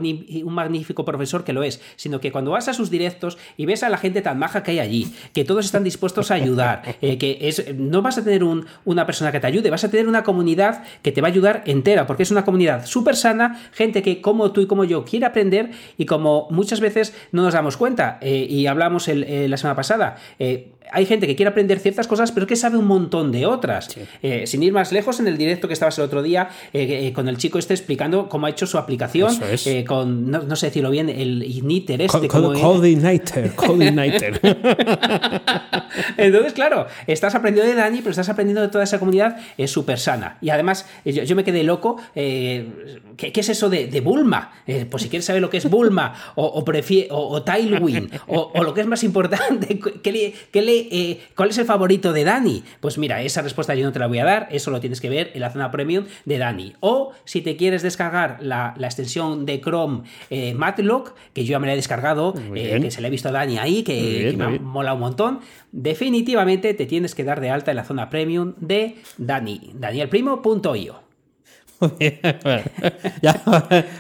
un, magnífico profesor, que lo es, sino que cuando vas a sus directos y ves a la gente tan maja que hay allí, que todos están dispuestos a ayudar, que es, no vas a tener un, una persona que te ayude, vas a tener una comunidad que te va a ayudar entera, porque es una comunidad súper sana, gente que como tú y como yo quiere aprender y como muchas veces no nos damos cuenta, y hablamos la semana pasada, they hay gente que quiere aprender ciertas cosas, pero que sabe un montón de otras. Eh, sin ir más lejos, en el directo que estabas el otro día eh, eh, con el chico este explicando cómo ha hecho su aplicación, con, no, sé decirlo bien, el Igniter este. coordinator, coordinator. Entonces, claro, estás aprendiendo de Dani, pero estás aprendiendo de toda esa comunidad, es súper sana. Y además, yo, me quedé loco, ¿qué, es eso de, Bulma? pues si quieres saber lo que es Bulma, o, o, o, Tailwind, o, lo que es más importante, ¿qué le, qué le eh, ¿cuál es el favorito de Dani? Pues mira, esa respuesta yo no te la voy a dar, eso lo tienes que ver en la zona premium de Dani. O si te quieres descargar la, extensión de Chrome eh, Matlock, que yo ya me la he descargado, eh, que se le he visto a Dani ahí, que, me mola un montón, definitivamente te tienes que dar de alta en la zona premium de Dani, danielprimo.io. ya,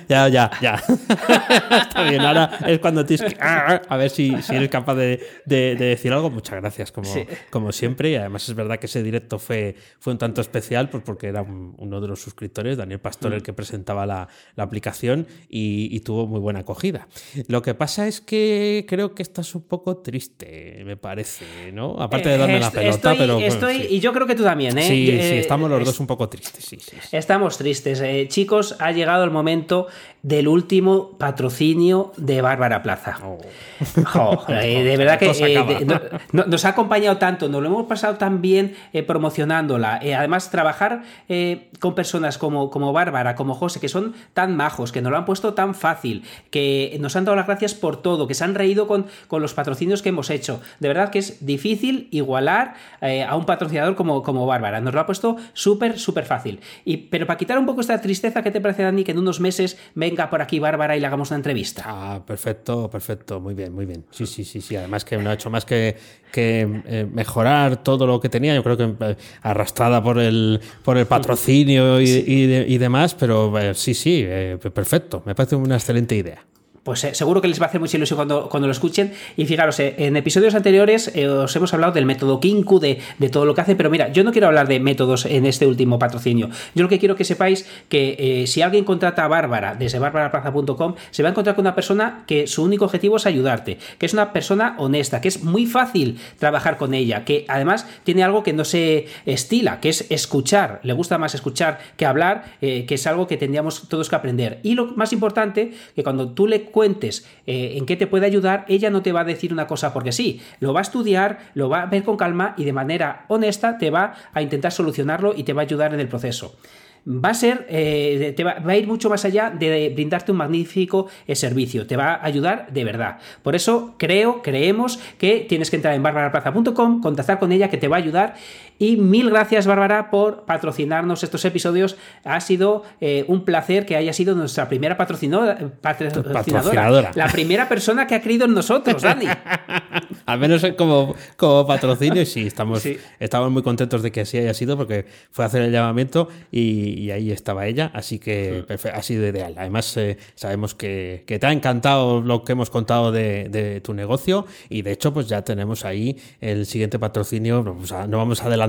ya, ya, ya. Está bien, ahora es cuando tienes que. A ver si, si eres capaz de, decir algo. Muchas gracias, como, como siempre. Y además es verdad que ese directo fue, fue un tanto especial pues porque era uno de los suscriptores, Daniel Pastor, el mm. que presentaba la, aplicación y, tuvo muy buena acogida. Lo que pasa es que creo que estás un poco triste, me parece, ¿no? Aparte de darme la pelota, pero. Estoy, y yo creo que tú también, ¿eh? Sí, sí, eh, estamos los dos un poco tristes, sí, sí. Estamos tristes eh, chicos, ha llegado el momento del último patrocinio de Bárbara Plaza. Oh. Eh, de verdad que eh, nos ha acompañado tanto, nos lo hemos pasado tan bien promocionándola. además, trabajar con personas como, como Bárbara, como José, que son tan majos, que nos lo han puesto tan fácil, que nos han dado las gracias por todo, que se han reído con, con los patrocinios que hemos hecho. De verdad que es difícil igualar a un patrocinador como, como Bárbara. Nos lo ha puesto súper, súper fácil. Y, pero para quitar un poco esta tristeza, ¿qué te parece, Dani, que en unos meses venga por aquí Bárbara y le hagamos una entrevista? Ah, perfecto, perfecto, muy bien, muy bien. Sí, sí, sí, sí. Además que no ha hecho más que, que eh, mejorar todo lo que tenía, yo creo que eh, arrastrada por el, por el patrocinio y, demás, pero eh, sí, sí, perfecto. Me parece una excelente idea. Pues eh, seguro que les va a hacer mucha ilusión cuando, cuando lo escuchen. Y fijaros, eh, en episodios anteriores eh, os hemos hablado del método Kinku, de, todo lo que hace, pero mira, yo no quiero hablar de métodos en este último patrocinio. Yo lo que quiero que sepáis que si alguien contrata a Bárbara desde barbaraplaza.com, se va a encontrar con una persona que su único objetivo es ayudarte, que es una persona honesta, que es muy fácil trabajar con ella, que además tiene algo que no se estila, que es escuchar. Le gusta más escuchar que hablar, que es algo que tendríamos todos que aprender. Y lo más importante, que cuando tú le cuentes eh, en qué te puede ayudar, ella no te va a decir una cosa porque sí, lo va a estudiar, lo va a ver con calma y de manera honesta te va a intentar solucionarlo y te va a ayudar en el proceso. Va a ser, eh, te va, a ir mucho más allá de brindarte un magnífico eh, servicio, te va a ayudar de verdad. Por eso creo, creemos que tienes que entrar en barbaraplaza.com, contactar con ella que te va a ayudar y mil gracias, Bárbara, por patrocinarnos estos episodios. Ha sido eh, un placer que haya sido nuestra primera patrocinadora, patrocinadora, La primera persona que ha creído en nosotros, Dani. Al menos como, como patrocinio, y sí estamos, estamos muy contentos de que así haya sido, porque fue a hacer el llamamiento y, ahí estaba ella, así que ha sido ideal. Además, eh, sabemos que, te ha encantado lo que hemos contado de, tu negocio y de hecho, pues ya tenemos ahí el siguiente patrocinio. no vamos a adelantar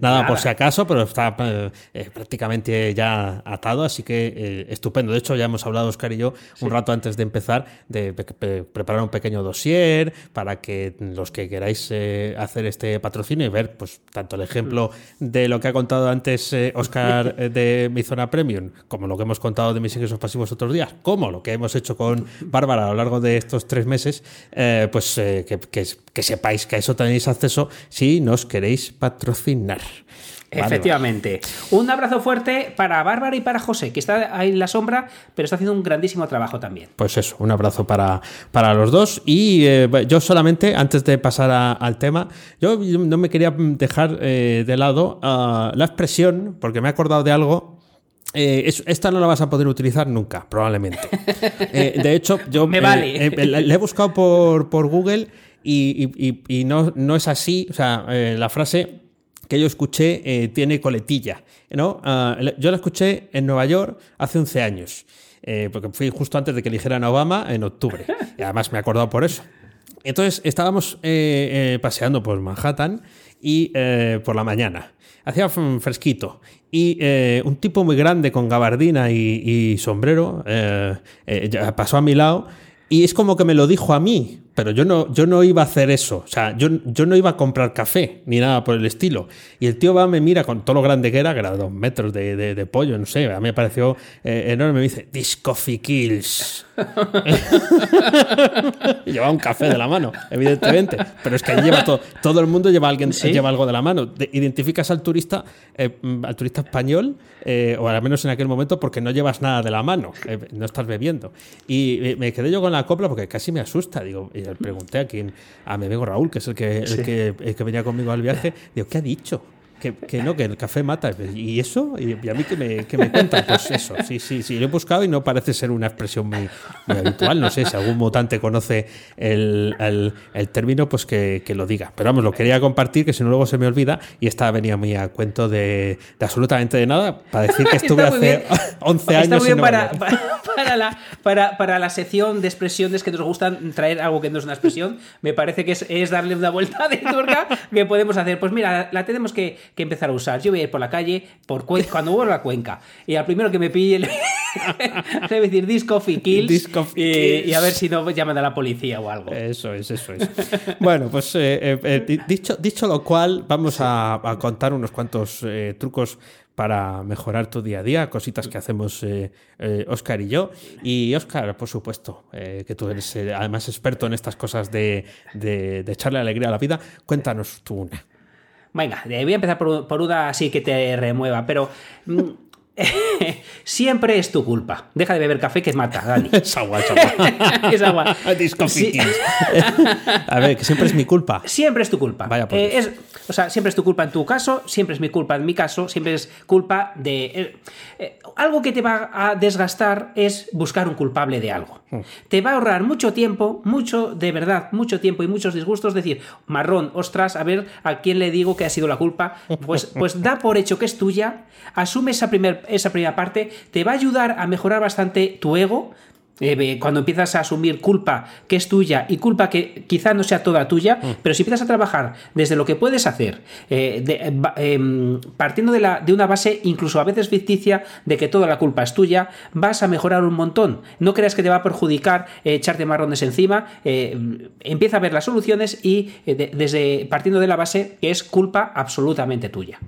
nada, por si acaso, pero está eh, eh, prácticamente ya atado, así que eh, estupendo. De hecho, ya hemos hablado, Oscar y yo, un rato antes de empezar, de preparar un pequeño dossier para que los que queráis hacer este patrocinio y ver, pues, tanto el ejemplo de lo que ha contado antes Oscar de mi zona premium, como lo que hemos contado de mis ingresos pasivos otros días, como lo que hemos hecho con Bárbara a lo largo de estos tres meses, pues que, que sepáis que a eso tenéis acceso si nos queréis patrocinar. Efectivamente. Un abrazo fuerte para Bárbara y para José, que está ahí en la sombra, pero está haciendo un grandísimo trabajo también. Pues eso, un abrazo para, para los dos. Y eh, yo solamente, antes de pasar al tema, yo no me quería dejar eh, de lado ah, la expresión, porque me he acordado de algo eh, esta no la vas a poder utilizar nunca, probablemente. de hecho, yo me vale. la he buscado por, por Google y, no, no, es así. O sea, la frase que yo escuché eh, tiene coletilla. ¿no? Ah, yo la escuché en Nueva York hace 11 años, eh, porque fui justo antes de que eligieran a Obama en octubre. Y además me he acordado por eso. Entonces estábamos eh, paseando por Manhattan y por la mañana. Hacía fresquito. Y un tipo muy grande con gabardina y, y sombrero pasó a mi lado y es como que me lo dijo a mí, pero yo no, yo no iba a hacer eso. O sea, yo, yo no iba a comprar café ni nada por el estilo. Y el tío va, me mira con todo lo grande que era, que era dos metros de, de, pollo, no sé, a mí me pareció eh, enorme. Me dice, This coffee kills. lleva un café de la mano, evidentemente. Pero es que lleva todo. Todo el mundo lleva, alguien, lleva algo de la mano. identificas al turista, eh, al turista español, eh, o al menos en aquel momento, porque no llevas nada de la mano, no estás bebiendo. Y me quedé yo con la copla porque casi me asusta. Digo, pregunté a quien, a mi amigo Raúl, que es el que, el que, el que venía conmigo al viaje, digo, ¿qué ha dicho? Que, no, que el café mata. ¿Y eso? ¿Y, a mí que me, que me cuentan? Pues eso, sí, sí, sí. Lo he buscado y no parece ser una expresión muy, habitual. No sé, si algún mutante conoce el, el, término, pues que, que, lo diga. Pero vamos, lo quería compartir, que si no luego se me olvida. Y esta venía muy a cuento de, de absolutamente de nada, para decir que estuve hace 11 años. Está muy bien para, para, la, para, para, la sección de expresiones que nos gustan traer algo que no es una expresión. Me parece que es, es darle una vuelta de turca que podemos hacer. Pues mira, la tenemos que que empezar a usar. Yo voy a ir por la calle por cuando vuelva a Cuenca y al primero que me pille le, voy a decir Disc Coffee Kills, y, a ver si no llaman a la policía o algo. Eso es, eso es. bueno, pues eh, eh, eh, dicho, dicho lo cual, vamos a, contar unos cuantos trucos para mejorar tu día a día, cositas que hacemos Oscar y yo. Y Oscar, por supuesto, que tú eres además experto en estas cosas de, de, de, echarle alegría a la vida, cuéntanos tú una. Venga, voy a empezar por, una así que te remueva, pero mm, siempre es tu culpa. Deja de beber café que mata, Dani. es agua, es agua. es agua. A ver, que siempre es mi culpa. Siempre es tu culpa. Vaya por eh, es, O sea, siempre es tu culpa en tu caso, siempre es mi culpa en mi caso, siempre es culpa de... Eh, eh, algo que te va a desgastar es buscar un culpable de algo. Hmm. Te va a ahorrar mucho tiempo, mucho, de verdad, mucho tiempo y muchos disgustos. Decir, marrón, ostras, a ver a quién le digo que ha sido la culpa. Pues, pues da por hecho que es tuya, asume esa, primer, esa primera parte, te va a ayudar a mejorar bastante tu ego, Eh, cuando empiezas a asumir culpa que es tuya y culpa que quizá no sea toda tuya, mm. pero si empiezas a trabajar desde lo que puedes hacer, eh, em, partiendo de, la, de, una base incluso a veces ficticia de que toda la culpa es tuya, vas a mejorar un montón. No creas que te va a perjudicar eh, echarte marrones encima, empieza a ver las soluciones y desde partiendo de la base que es culpa absolutamente tuya.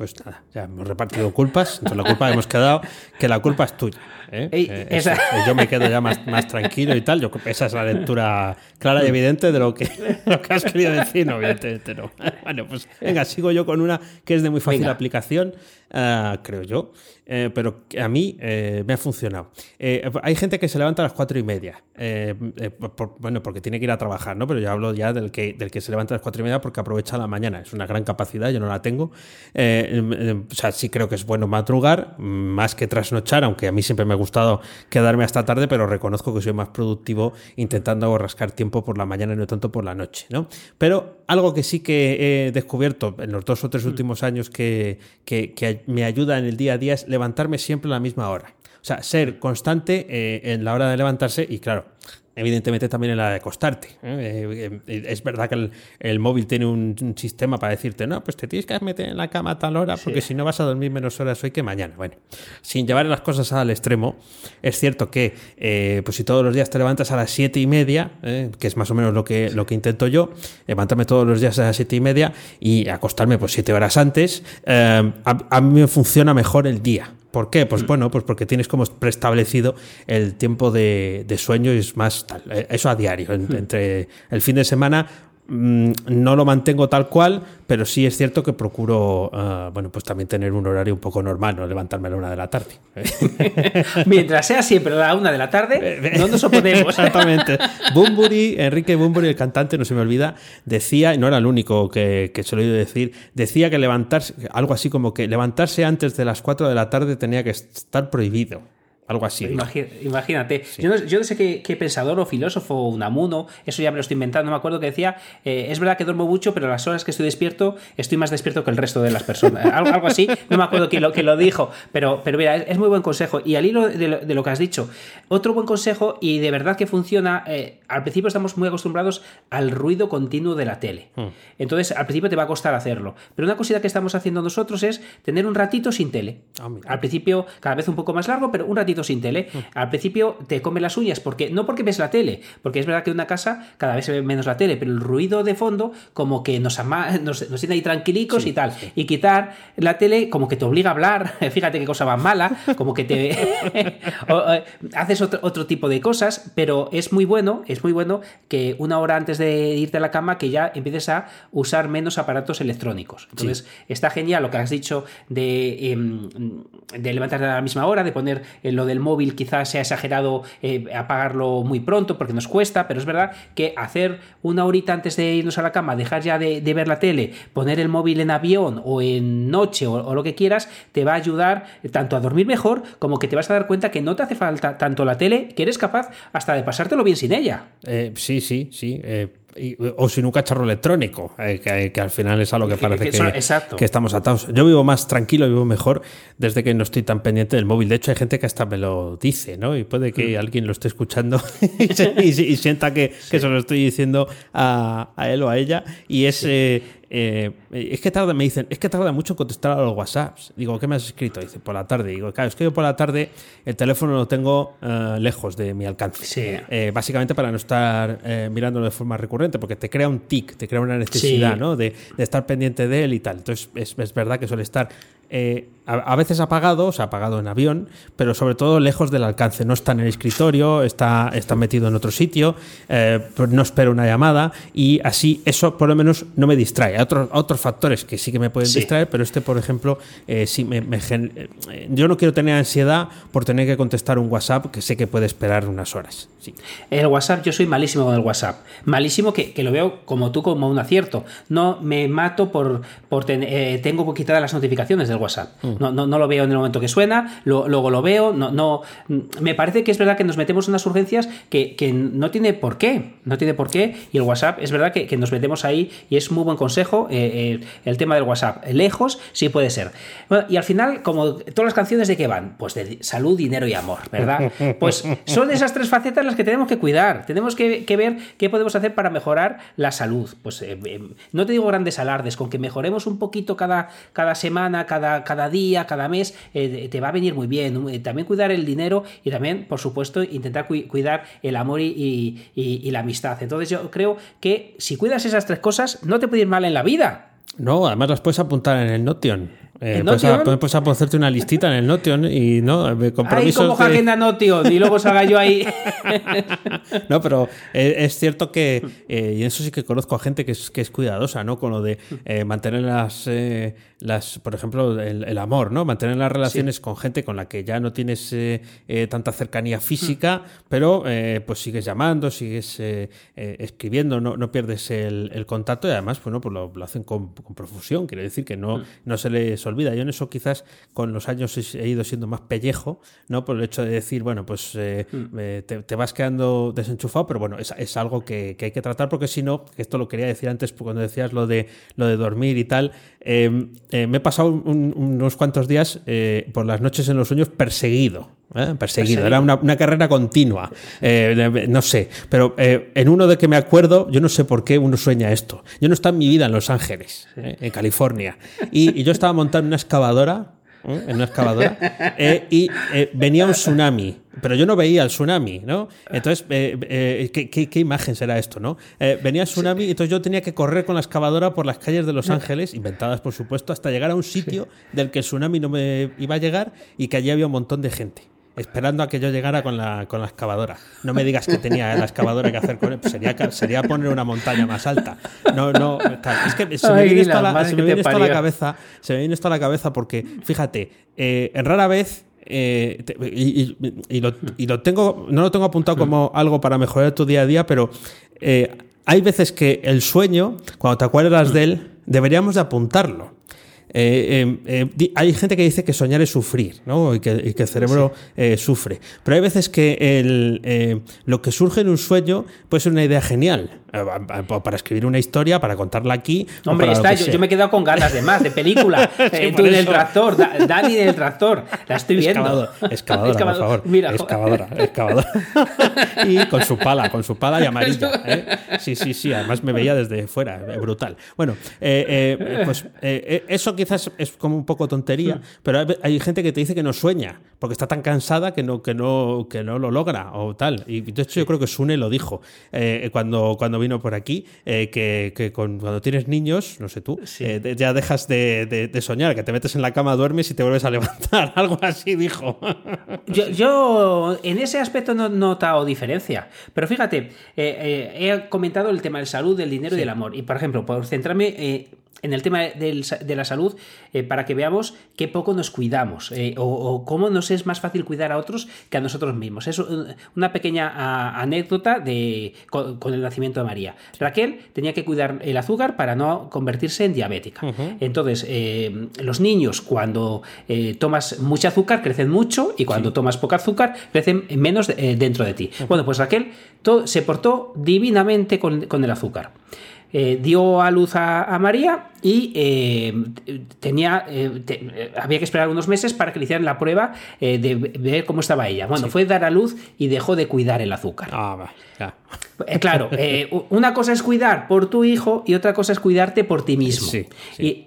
Pues nada, ya hemos repartido culpas, entonces la culpa hemos quedado que la culpa es tuya. ¿Eh? Eh, yo me quedo ya más, más tranquilo y tal. Yo, esa es la lectura clara y evidente de lo que, lo que has querido decir, no, evidentemente no. Bueno, pues venga, sigo yo con una que es de muy fácil aplicación, uh, creo yo. Eh, pero a mí eh, me ha funcionado. Eh, hay gente que se levanta a las cuatro y media, bueno, porque tiene que ir a trabajar, ¿no? Pero yo hablo ya del que, del que se levanta a las cuatro y media porque aprovecha la mañana. Es una gran capacidad, yo no la tengo. o sea, sí creo que es bueno madrugar, más que trasnochar, aunque a mí siempre me gustado quedarme hasta tarde, pero reconozco que soy más productivo intentando rascar tiempo por la mañana y no tanto por la noche, ¿no? Pero algo que sí que he descubierto en los dos o tres mm. últimos años que, que, que me ayuda en el día a día es levantarme siempre a la misma hora. O sea, ser constante eh, en la hora de levantarse y claro, evidentemente también en la de acostarte. ¿eh? Eh, es verdad que el, móvil tiene un, sistema para decirte, no, pues te tienes que meter en la cama a tal hora porque si no vas a dormir menos horas hoy que mañana. Bueno, sin llevar las cosas al extremo, es cierto que pues si todos los días te levantas a las siete y media, que es más o menos lo que, lo que intento yo, levantarme todos los días a las siete y media y acostarme pues siete horas antes, a mí me funciona mejor el día. ¿Por qué? Pues mm. bueno, pues porque tienes como preestablecido el tiempo de, sueño y es más tal. Eh, eso a diario. Mm. Entre el fin de semana Mm, no lo mantengo tal cual, pero sí es cierto que procuro, ah, bueno, pues también tener un horario un poco normal, no levantarme a la una de la tarde. Mientras sea siempre a la una de la tarde, no nos oponemos. Exactamente. Bumburi, Enrique Bumburi, el cantante, no se me olvida, decía, y no era el único que, que se lo he oído decir, decía que levantarse, algo así como que levantarse antes de las cuatro de la tarde tenía que estar prohibido. Algo así. Imagínate. Yo, no, sé qué, pensador o filósofo, un amuno, eso ya me lo estoy inventando, no me acuerdo que decía, eh, es verdad que duermo mucho, pero las horas que estoy despierto, estoy más despierto que el resto de las personas. algo, algo, así, no me acuerdo quién lo, que lo dijo, pero, pero mira, es, muy buen consejo. Y al hilo de lo, que has dicho, otro buen consejo, y de verdad que funciona, eh, al principio estamos muy acostumbrados al ruido continuo de la tele. Hmm. Entonces, al principio te va a costar hacerlo. Pero una cosita que estamos haciendo nosotros es tener un ratito sin tele. Ah, al principio, cada vez un poco más largo, pero un ratito sin tele, mm. al principio te come las uñas, porque no porque ves la tele, porque es verdad que en una casa cada vez se ve menos la tele, pero el ruido de fondo como que nos, nos, tiene ahí tranquilicos y tal. Y quitar la tele como que te obliga a hablar, fíjate qué cosa más mala, como que te haces otro, otro, tipo de cosas, pero es muy bueno, es muy bueno que una hora antes de irte a la cama que ya empieces a usar menos aparatos electrónicos. Entonces está genial lo que has dicho de, em, de levantarte a la misma hora, de poner lo del móvil quizás sea exagerado eh, apagarlo muy pronto porque nos cuesta, pero es verdad que hacer una horita antes de irnos a la cama, dejar ya de, ver la tele, poner el móvil en avión o en noche o, lo que quieras, te va a ayudar tanto a dormir mejor como que te vas a dar cuenta que no te hace falta tanto la tele que eres capaz hasta de pasártelo bien sin ella. Eh, sí, sí, sí. Eh, o sin un cacharro electrónico, que, al final es a lo que parece que, que, estamos atados. Yo vivo más tranquilo, vivo mejor desde que no estoy tan pendiente del móvil. De hecho, hay gente que hasta me lo dice, ¿no? Y puede que mm. alguien lo esté escuchando y, sienta que, que, se lo estoy diciendo a, a, él o a ella. Y es, eh, eh, es que tarda, me dicen, es que tarda mucho en contestar a los WhatsApps. Digo, ¿qué me has escrito? Dice, por la tarde. Digo, claro, es que yo por la tarde el teléfono lo tengo eh, lejos de mi alcance. Eh, básicamente para no estar mirándolo de forma recurrente, porque te crea un tic, te crea una necesidad ¿no? de, de, estar pendiente de él y tal. Entonces, es, es verdad que suele estar eh, a, veces apagado, o sea, apagado en avión, pero sobre todo lejos del alcance. No está en el escritorio, está, está metido en otro sitio, eh, no espero una llamada y así eso por lo menos no me distrae. Hay otros, otros factores que sí que me pueden distraer, pero este, por ejemplo, eh, sí me, yo no quiero tener ansiedad por tener que contestar un WhatsApp que sé que puede esperar unas horas. Sí. El WhatsApp, yo soy malísimo con el WhatsApp. Malísimo que, lo veo como tú, como un acierto. No me mato por, por tengo quitadas las notificaciones del WhatsApp. Mm. No, no, no, lo veo en el momento que suena, luego lo veo, no, no. Me parece que es verdad que nos metemos en unas urgencias que, que no tiene por qué. No tiene por qué. Y el WhatsApp es verdad que, que nos metemos ahí y es muy buen consejo eh, eh, el tema del WhatsApp. Lejos sí puede ser. y al final, como todas las canciones de qué van, pues de salud, dinero y amor, ¿verdad? Pues son esas tres facetas las que tenemos que cuidar. Tenemos que, que ver qué podemos hacer para mejorar la salud. Pues no te digo grandes alardes, con que mejoremos un poquito cada, cada semana, cada, cada día, cada mes, eh, te va a venir muy bien. Eh, también cuidar el dinero y también, por supuesto, intentar cuidar el amor y, la amistad. Entonces yo creo que si cuidas esas tres cosas, no te puede ir mal en la vida. No, además las puedes apuntar en el Notion. Eh, puedes, a, puedes, hacerte una listita en el Notion y no compromisos. como de... Notion y luego salga yo ahí. no, pero eh, es cierto que eh, y eso sí que conozco a gente que es, que es cuidadosa, ¿no? Con lo de eh, mantener las las, por ejemplo, el, amor, ¿no? Mantener las relaciones con gente con la que ya no tienes eh, eh, tanta cercanía física, pero eh, pues sigues llamando, sigues escribiendo, no, no pierdes el, contacto y además, bueno, pues lo, hacen con, profusión, quiere decir que no, mm. no se les olvida. Yo en eso quizás con los años he ido siendo más pellejo, ¿no? Por el hecho de decir, bueno, pues mm. te, vas quedando desenchufado, pero bueno, es, es algo que, hay que tratar porque si no, esto lo quería decir antes cuando decías lo de, lo de dormir y tal, eh, me he pasado unos cuantos días eh, por las noches en los sueños perseguido. ¿Eh? Perseguido, era una, carrera continua. no sé, pero en uno de que me acuerdo, yo no sé por qué uno sueña esto. Yo no estaba en mi vida en Los Ángeles, en California, y, y, yo estaba montando una excavadora ¿eh? en una excavadora, eh, y eh, venía un tsunami, pero yo no veía el tsunami, ¿no? Entonces, ¿qué, imagen será esto, no? venía el tsunami entonces yo tenía que correr con la excavadora por las calles de Los Ángeles, inventadas por supuesto, hasta llegar a un sitio del que el tsunami no me iba a llegar y que allí había un montón de gente esperando a que yo llegara con la, con la excavadora. No me digas que tenía la excavadora que hacer con él, pues sería, sería poner una montaña más alta. No, no, es que se me viene esto a la, cabeza, se me viene esto a la cabeza porque, fíjate, eh, en rara vez eh, y, lo, y, lo, tengo, no lo tengo apuntado como algo para mejorar tu día a día, pero eh, hay veces que el sueño, cuando te acuerdas de él, deberíamos de apuntarlo. Eh, eh, eh, hay gente que dice que soñar es sufrir, ¿no? Y que, el cerebro sufre. Pero hay veces que el, lo que surge en un sueño puede ser una idea genial. Para escribir una historia, para contarla aquí. Hombre, está, yo, me he quedado con ganas de más, de película. tú en el tractor, Dani en el tractor. La estoy viendo. Excavadora, por favor. Mira, excavadora, excavadora. y con su pala, con su pala y amarilla. Sí, sí, sí. Además me veía desde fuera. Brutal. Bueno, pues eso quizás es como un poco tontería, hmm. pero hay, gente que te dice que no sueña, porque está tan cansada que no, que no, que no lo logra o tal. Y de hecho yo creo que Sune lo dijo eh, cuando, cuando vino por aquí, eh, que, cuando tienes niños, no sé tú, eh, ya dejas de, soñar, que te metes en la cama, duermes y te vuelves a levantar. Algo así dijo. Yo, en ese aspecto no he notado diferencia. Pero fíjate, he comentado el tema de salud, del dinero y del amor. Y por ejemplo, por centrarme en el tema de la salud eh, para que veamos qué poco nos cuidamos eh, o, cómo nos es más fácil cuidar a otros que a nosotros mismos. Es una pequeña anécdota de, con, el nacimiento de María. Raquel tenía que cuidar el azúcar para no convertirse en diabética. Entonces, eh, los niños cuando tomas mucho azúcar crecen mucho y cuando tomas poco azúcar crecen menos dentro de ti. Bueno, pues Raquel todo, se portó divinamente con, con el azúcar. Eh, dio a luz a, María y eh, tenía, eh, había que esperar unos meses para que le hicieran la prueba de ver cómo estaba ella. Bueno, fue dar a luz y dejó de cuidar el azúcar. Ah, claro, una cosa es cuidar por tu hijo y otra cosa es cuidarte por ti mismo. Y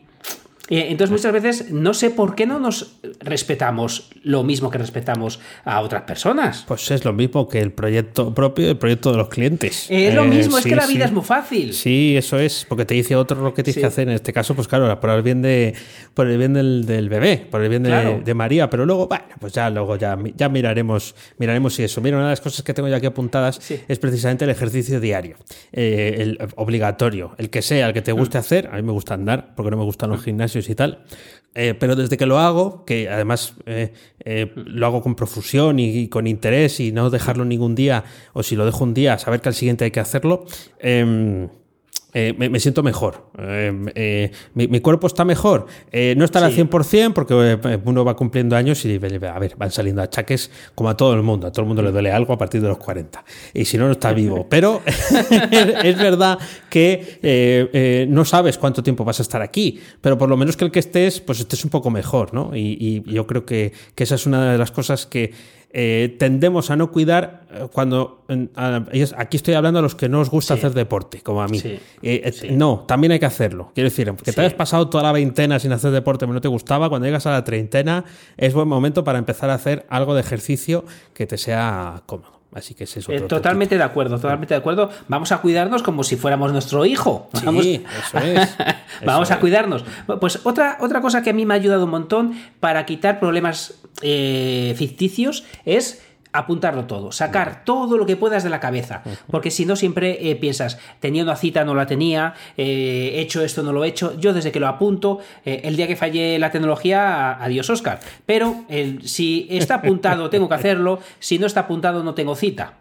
entonces muchas veces no sé por qué no nos respetamos lo mismo que respetamos a otras personas. Pues es lo mismo que el proyecto propio, el proyecto de los clientes. Es lo mismo, es que la vida es muy fácil. Sí, eso es, porque te dice otro lo que tienes que hacer. En este caso, pues claro, por el bien de, por el bien del, bebé, por el bien de, María, pero luego, bueno, pues ya luego ya, ya miraremos, miraremos si eso. Mira, una de las cosas que tengo ya aquí apuntadas es precisamente el ejercicio diario, eh, el obligatorio, el que sea, el que te guste mm. hacer. A mí me gusta andar, porque no me gustan los mm. Y tal. Eh, pero desde que lo hago, que además eh, eh, lo hago con profusión y, con interés y no dejarlo ningún día, o si lo dejo un día, saber que al siguiente hay que hacerlo, em, eh, me, siento mejor. Eh, eh, mi, cuerpo está mejor. no está al 100% porque uno va cumpliendo años y a ver, van saliendo achaques como a todo el mundo. A todo el mundo le duele algo a partir de los 40. Y si no, no está vivo. Pero es verdad que no sabes cuánto tiempo vas a estar aquí, pero por lo menos que el que estés, pues estés un poco mejor, ¿no? Y, yo creo que, que esa es una de las cosas que eh, tendemos a no cuidar eh, cuando aquí estoy hablando a los que no os gusta hacer deporte, como a mí. Eh, no, también hay que hacerlo. Quiero decir, que te hayas pasado toda la veintena sin hacer deporte, pero no te gustaba, cuando llegas a la treintena es buen momento para empezar a hacer algo de ejercicio que te sea cómodo. Así que es eso. totalmente de acuerdo, totalmente de acuerdo. Vamos a cuidarnos como si fuéramos nuestro hijo. Vamos, sí, eso es. Vamos a cuidarnos. Pues otra, otra cosa que a mí me ha ayudado un montón para quitar problemas ficticios es apuntarlo todo, sacar todo lo que puedas de la cabeza, porque si no siempre eh, piensas, teniendo a cita no la tenía, eh, he hecho esto no lo he hecho, yo desde que lo apunto, eh, el día que falle la tecnología, adiós Oscar, pero si está apuntado tengo que hacerlo, si no está apuntado no tengo cita.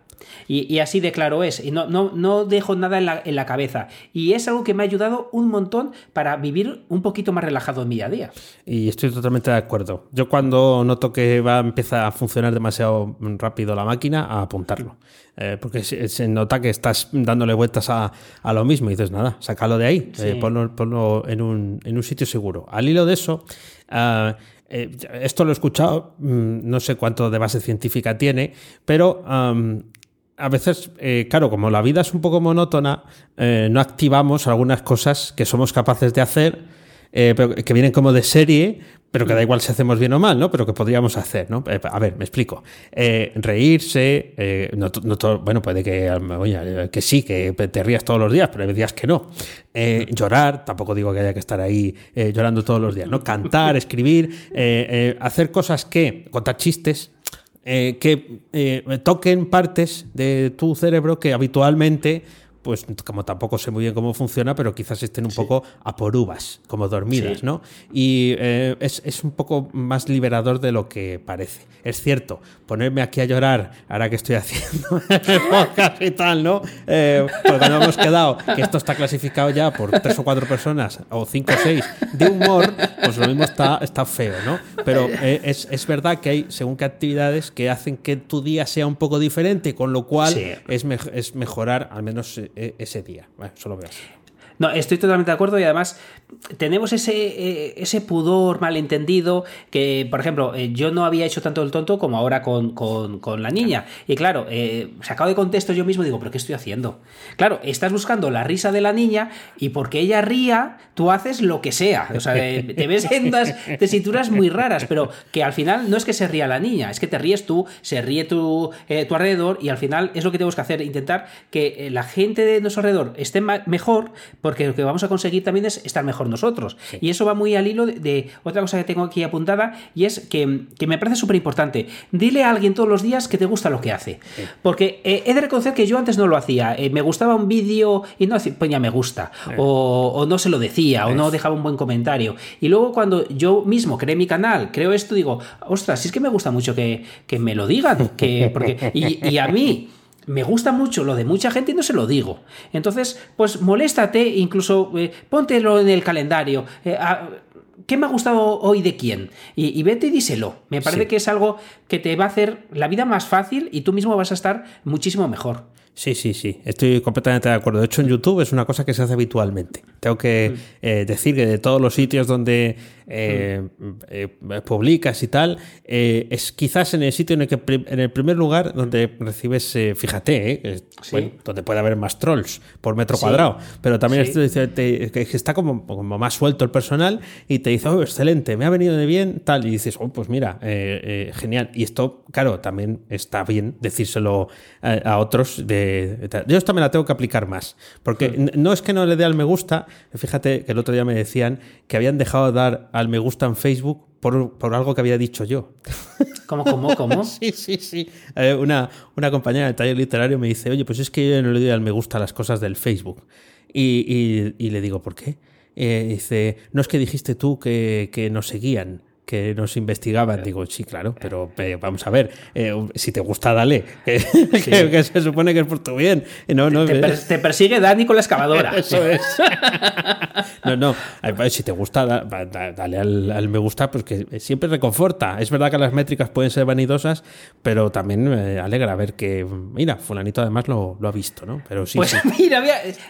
Y, así de claro es. Y no, no, no dejo nada en la, en la, cabeza. Y es algo que me ha ayudado un montón para vivir un poquito más relajado en mi día a día. Y estoy totalmente de acuerdo. Yo cuando noto que va empieza a funcionar demasiado rápido la máquina, a apuntarlo. Eh, porque se, nota que estás dándole vueltas a, a, lo mismo y dices, nada, sácalo de ahí, eh, ponlo, en, un, en, un, sitio seguro. Al hilo de eso, ah, eh, esto lo he escuchado, mm, no sé cuánto de base científica tiene, pero a veces, eh, claro, como la vida es un poco monótona, eh, no activamos algunas cosas que somos capaces de hacer, eh, pero que vienen como de serie, pero que da igual si hacemos bien o mal, ¿no? Pero que podríamos hacer, ¿no? a ver, me explico. reírse, no, bueno, puede que, que sí, que te rías todos los días, pero hay días que no. llorar, tampoco digo que haya que estar ahí llorando todos los días, ¿no? Cantar, escribir, hacer cosas que, contar chistes, eh, que eh, toquen partes de tu cerebro que habitualmente pues como tampoco sé muy bien cómo funciona, pero quizás estén un poco a por uvas, como dormidas, ¿no? Y eh, es, un poco más liberador de lo que parece. Es cierto, ponerme aquí a llorar ahora que estoy haciendo el podcast y tal, ¿no? Eh, porque no hemos quedado que esto está clasificado ya por tres o cuatro personas, o cinco o seis, de humor, pues lo mismo está, está feo, ¿no? Pero eh, es, es, verdad que hay, según qué actividades, que hacen que tu día sea un poco diferente, con lo cual es, es mejorar, al menos e, ese día. Solo veo. No, estoy totalmente de acuerdo y además tenemos ese, eh, ese pudor malentendido que, por ejemplo, eh, yo no había hecho tanto el tonto como ahora con, la niña. Y claro, eh, sacado de contexto yo mismo digo, ¿pero qué estoy haciendo? Claro, estás buscando la risa de la niña y porque ella ría, tú haces lo que sea. O sea, te ves en unas tesituras muy raras, pero que al final no es que se ría la niña, es que te ríes tú, se ríe tu, tu alrededor y al final es lo que tenemos que hacer, intentar que la gente de nuestro alrededor esté mejor porque lo que vamos a conseguir también es estar mejor nosotros. Y eso va muy al hilo de, otra cosa que tengo aquí apuntada y es que, me parece súper importante. Dile a alguien todos los días que te gusta lo que hace. Porque eh, he de reconocer que yo antes no lo hacía. Eh, me gustaba un vídeo y no pues ya me gusta. O, no se lo decía, o no dejaba un buen comentario. Y luego cuando yo mismo creé mi canal, creo esto, digo, ostras, si es que me gusta mucho que, me lo digan. Que, porque, y a mí me gusta mucho lo de mucha gente y no se lo digo. Entonces, pues moléstate, incluso eh, póntelo en el calendario. Eh, ¿Qué me ha gustado hoy de quién? Y, vete y díselo. Me parece que es algo que te va a hacer la vida más fácil y tú mismo vas a estar muchísimo mejor. Sí, sí, sí, estoy completamente de acuerdo. De hecho, en YouTube es una cosa que se hace habitualmente. Tengo que mm. eh, decir que de todos los sitios donde eh, eh, publicas y tal, eh, es quizás en el sitio en el que en el primer lugar donde recibes, fíjate, donde puede haber más trolls por metro cuadrado, pero también está como, como, más suelto el personal y te dice, oh, excelente, me ha venido de bien, tal, y dices, oh, pues mira, genial. Y esto, claro, también está bien decírselo a, otros. De, yo esta me la tengo que aplicar más, porque no es que no le dé al me gusta, fíjate que el otro día me decían que habían dejado de dar al me gusta en Facebook por, por algo que había dicho yo. ¿Cómo, cómo, cómo? sí, sí, sí. Eh, una, una compañera del taller literario me dice, oye, pues es que yo no le doy al me gusta a las cosas del Facebook. Y, y, le digo, ¿por qué? Eh, dice, no es que dijiste tú que, que nos seguían. Que nos investigaban. Digo, sí, claro, pero vamos a ver, eh, si te gusta, dale, que, se supone que es por tu bien. No, no, te, persigue Dani con la excavadora. Eso es. no, no, si te gusta, dale al, me gusta, pues que siempre reconforta. Es verdad que las métricas pueden ser vanidosas, pero también me alegra ver que, mira, fulanito además lo, ha visto, ¿no? Pero sí. Pues mira,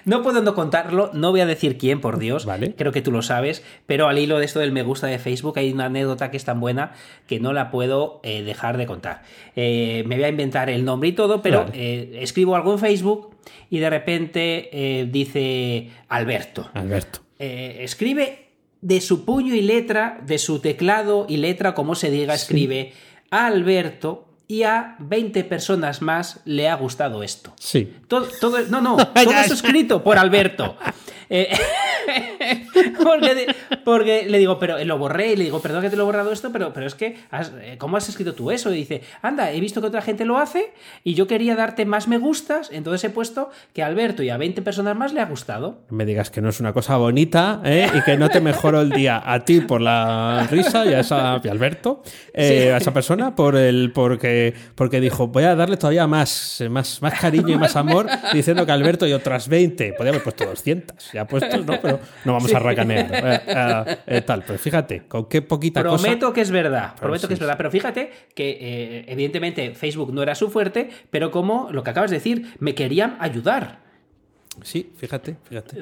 no puedo no contarlo, no voy a decir quién, por Dios, vale. creo que tú lo sabes, pero al hilo de esto del me gusta de Facebook hay una anécdota que es tan buena que no la puedo eh, dejar de contar. Eh, me voy a inventar el nombre y todo, pero eh, escribo algo en Facebook y de repente dice Alberto. Alberto. escribe de su puño y letra, de su teclado y letra, como se diga, escribe a Alberto y a 20 personas más le ha gustado esto. Sí. Todo, todo no, no, todo eso escrito por Alberto. Eh, porque, le digo, pero lo borré y le digo, perdón que te lo he borrado esto, pero, pero es que, eh, ¿cómo has escrito tú eso? Y dice, anda, he visto que otra gente lo hace y yo quería darte más me gustas, entonces he puesto que a Alberto y a 20 personas más le ha gustado. Me digas que no es una cosa bonita ¿eh? y que no te mejoró el día a ti por la risa y a, esa, Alberto, a esa persona, por el, porque, porque dijo, voy a darle todavía más, más, más cariño y más amor, diciendo que Alberto y otras 20, podría haber puesto 200 ya puestos, ¿no? Pero no vamos a racanear. Eh, eh, eh, tal, pero fíjate, con qué poquita Prometo que es verdad, prometo que es verdad. Pero fíjate que, evidentemente, Facebook no era su fuerte, pero como lo que acabas de decir, me querían ayudar. Sí, fíjate, fíjate.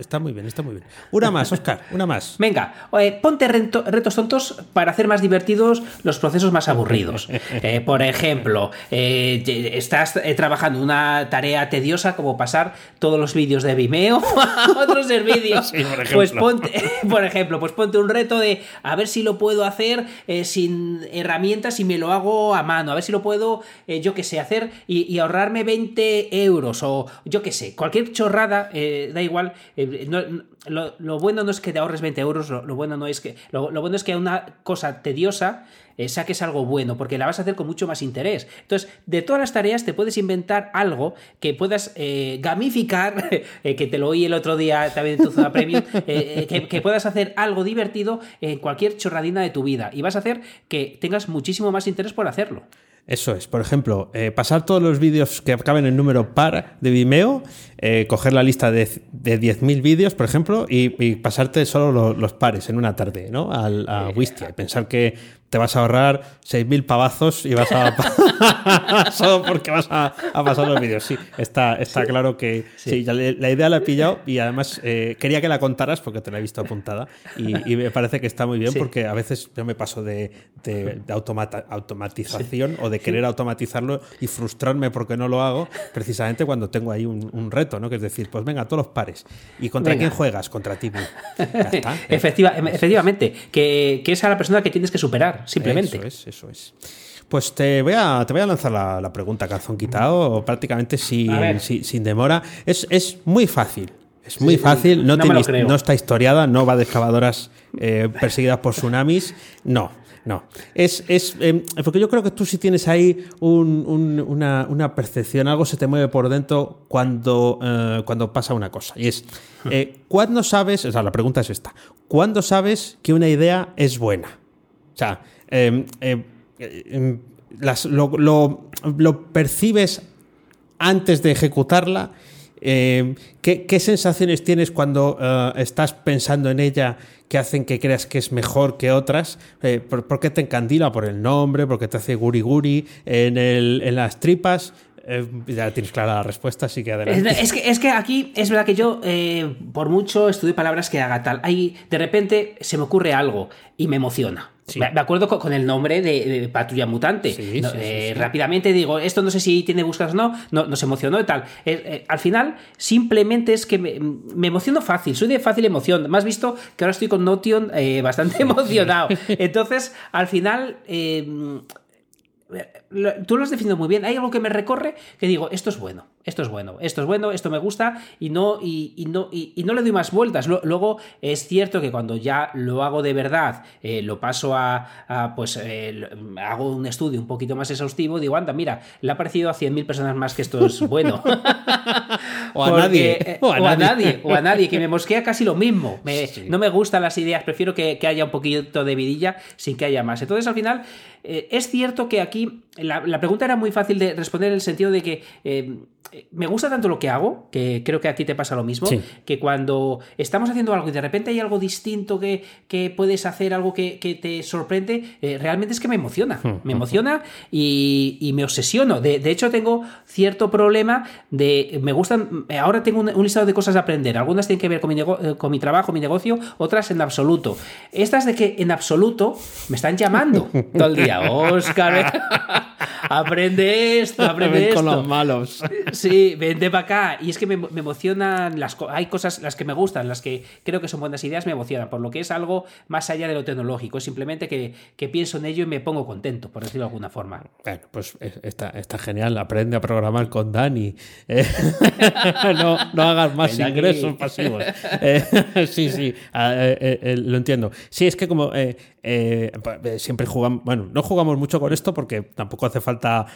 Está, muy bien, está muy bien. Una más, Oscar, una más. Venga, ponte retos tontos para hacer más divertidos los procesos más aburridos. Eh, por ejemplo, eh, estás eh, trabajando una tarea tediosa como pasar todos los vídeos de Vimeo a otros servicios. pues ponte, por ejemplo, pues ponte un reto de a ver si lo puedo hacer sin herramientas y me lo hago a mano. A ver si lo puedo, yo qué sé, hacer y, y ahorrarme 20 euros o yo qué sé cualquier chorrada, eh, da igual. Eh, lo, bueno no es que te ahorres 20 euros, lo, bueno no es que. Lo, bueno es que una cosa tediosa eh, saques algo bueno, porque la vas a hacer con mucho más interés. Entonces, de todas las tareas te puedes inventar algo que puedas gamificar, que te lo oí el otro día también en tu zona premium, que, que puedas hacer algo divertido en cualquier chorradina de tu vida. Y vas a hacer que tengas muchísimo más interés por hacerlo. Eso es, por ejemplo, eh, pasar todos los vídeos que acaben en número par de Vimeo, eh, coger la lista de, de 10.000 vídeos, por ejemplo, y, pasarte solo los, pares en una tarde, ¿no? Al, a Wistia, y pensar que te vas a ahorrar 6.000 pavazos y vas a... solo porque vas a, pasar los vídeos. Sí, está, está claro que sí. la, idea la he pillado y además eh, quería que la contaras porque te la he visto apuntada y, me parece que está muy bien porque a veces yo me paso de, de, automatización o de querer automatizarlo y frustrarme porque no lo hago precisamente cuando tengo ahí un, reto, ¿no? Que es decir, pues venga, todos los pares. ¿Y contra quién juegas? Contra ti. Efectiva, efectivamente, que, que es a la persona que tienes que superar simplemente. Eso es, eso es. Pues te voy a, te voy a lanzar la, pregunta, calzón quitado, prácticamente sin, sin, demora. Es, es, muy fácil. Es muy fácil, no, no, está historiada, no va de excavadoras eh, perseguidas por tsunamis. No, no. Es, es em, porque yo creo que tú sí tienes ahí una, percepción, algo se te mueve por dentro cuando, eh, cuando pasa una cosa. Y es, eh, ¿cuándo sabes? O sea, la pregunta es esta: ¿cuándo sabes que una idea es buena? O sea, em, em, em, lo, percibes antes de ejecutarla. ¿qué, sensaciones tienes cuando eh, estás pensando en ella que hacen que creas que es mejor que otras? Eh, ¿por, qué te encandila? ¿Por el nombre? ¿Por qué te hace guri guri en, en las tripas? Eh, ya tienes clara la respuesta, así que adelante. Es que, es que aquí es verdad que yo, por mucho estudio palabras que haga tal, ahí de repente se me ocurre algo y me emociona. Me acuerdo con, el nombre de, Patrulla Mutante. Eh, rápidamente digo, esto no sé si tiene búsquedas o no, no, nos emocionó y tal. Eh, eh, al final, simplemente es que me, me, emociono fácil, soy de fácil emoción. Más visto que ahora estoy con Notion bastante emocionado. Entonces, al final tú lo has definido muy bien. Hay algo que me recorre que digo, esto es bueno, esto es bueno, esto es bueno, esto me gusta y no, y, no, y, no le doy más vueltas. Luego es cierto que cuando ya lo hago de verdad, eh, lo paso a, pues eh, hago un estudio un poquito más exhaustivo, digo, anda, mira, le ha parecido a 100.000 personas más que esto es bueno. o a nadie. Eh, o, a, nadie. o a nadie, que me mosquea casi lo mismo. No me gustan las ideas, prefiero que, haya un poquito de vidilla sin que haya más. Entonces, al final, eh, es cierto que aquí la, pregunta era muy fácil de responder en el sentido de que eh, me gusta tanto lo que hago, que creo que a ti te pasa lo mismo, que cuando estamos haciendo algo y de repente hay algo distinto que, puedes hacer, algo que, te sorprende, eh, realmente es que me emociona. Hmm, me hmm, emociona y, me obsesiono. De, hecho, tengo cierto problema de. Me gustan. Ahora tengo un, listado de cosas a aprender. Algunas tienen que ver con mi, eh, con mi trabajo, mi negocio, otras en absoluto. Estas de que en absoluto me están llamando todo el día. Oscar, aprende esto, aprende esto. con los malos. Sí, vente para acá. Y es que me, emocionan las Hay cosas, las que me gustan, las que creo que son buenas ideas, me emocionan. Por lo que es algo más allá de lo tecnológico. Es simplemente que, pienso en ello y me pongo contento, por decirlo de alguna forma. Bueno, pues está, está genial. Aprende a programar con Dani. Eh, no, no, hagas más ingresos pasivos. Eh, sí, sí, ah, eh, lo entiendo. Sí, es que como siempre jugamos. Bueno, no jugamos mucho con esto porque tampoco hace falta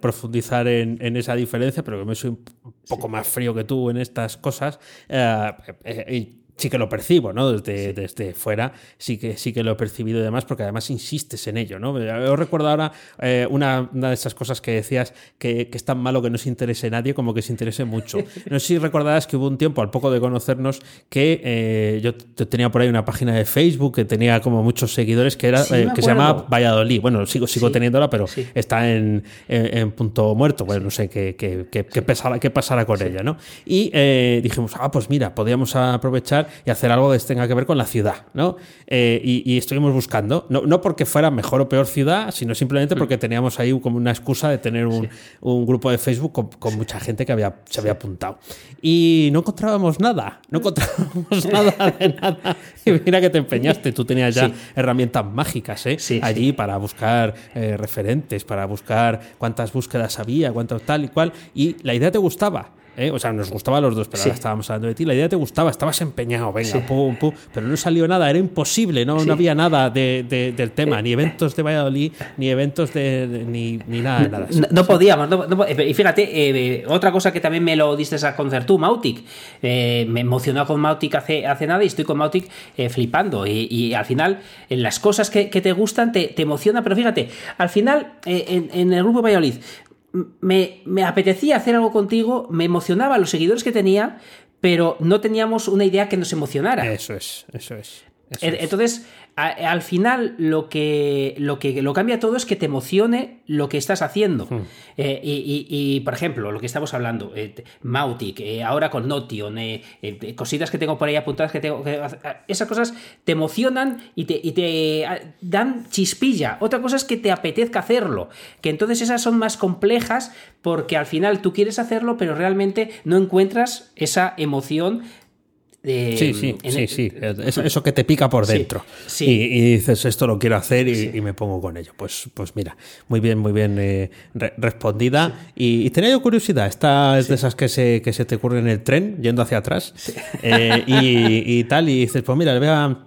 profundizar en, en esa diferencia, pero que me soy un poco más frío que tú en estas cosas. Eh, eh, sí que lo percibo, ¿no? Desde, desde fuera sí que, sí que lo he percibido y demás, porque además insistes en ello, ¿no? Yo recuerdo ahora eh, una, de esas cosas que decías que, es tan malo que no se interese nadie como que se interese mucho. No sé si recordarás que hubo un tiempo, al poco de conocernos, que eh, yo tenía por ahí una página de Facebook que tenía como muchos seguidores que era eh, que se llamaba Valladolid. Bueno, sigo, sigo teniéndola, pero está en, punto muerto. Bueno, no sé qué, qué, qué, pasará, qué pasará con ella, ¿no? Y dijimos, ah, pues mira, podríamos aprovechar y hacer algo que tenga que ver con la ciudad, ¿no? Eh, y, estuvimos buscando, no, no, porque fuera mejor o peor ciudad, sino simplemente porque teníamos ahí como una excusa de tener un, un grupo de Facebook con, mucha gente que había, se había apuntado. Y no encontrábamos nada, no encontrábamos nada de nada. Y mira que te empeñaste, tú tenías ya herramientas mágicas ¿eh? allí para buscar eh, referentes, para buscar cuántas búsquedas había, cuánto tal y cual, y la idea te gustaba. ¿Eh? O sea, nos gustaba a los dos, pero ahora estábamos hablando de ti. La idea te gustaba, estabas empeñado, venga, pum, pum, pero no salió nada, era imposible, no, no había nada de, del tema, ni eventos de Valladolid, ni eventos de. ni, ni nada, nada. No, podíamos, y fíjate, eh, otra cosa que también me lo diste a conocer tú, Mautic. Eh, me emocionó con Mautic hace, hace nada y estoy con Mautic flipando. Y, al final, en las cosas que, te gustan te, te emociona, pero fíjate, al final, en, en el grupo Valladolid, me, me, apetecía hacer algo contigo, me emocionaba los seguidores que tenía, pero no teníamos una idea que nos emocionara. Eso es, eso es. Entonces, al final lo que, lo que lo cambia todo es que te emocione lo que estás haciendo. Hmm. Eh, y, por ejemplo, lo que estamos hablando, eh, Mautic, eh, ahora con Notion, cositas que tengo por ahí apuntadas que tengo. esas cosas te emocionan y te, y te, dan chispilla. Otra cosa es que te apetezca hacerlo. Que entonces esas son más complejas porque al final tú quieres hacerlo, pero realmente no encuentras esa emoción sí, sí, sí, sí. Eso, que te pica por dentro. Y, dices, esto lo quiero hacer y, me pongo con ello. Pues, pues mira, muy bien, muy bien eh, respondida. Y, tenía yo curiosidad, esta es de esas que se, que se te ocurre en el tren, yendo hacia atrás, eh, y, tal, y dices, pues mira, le voy a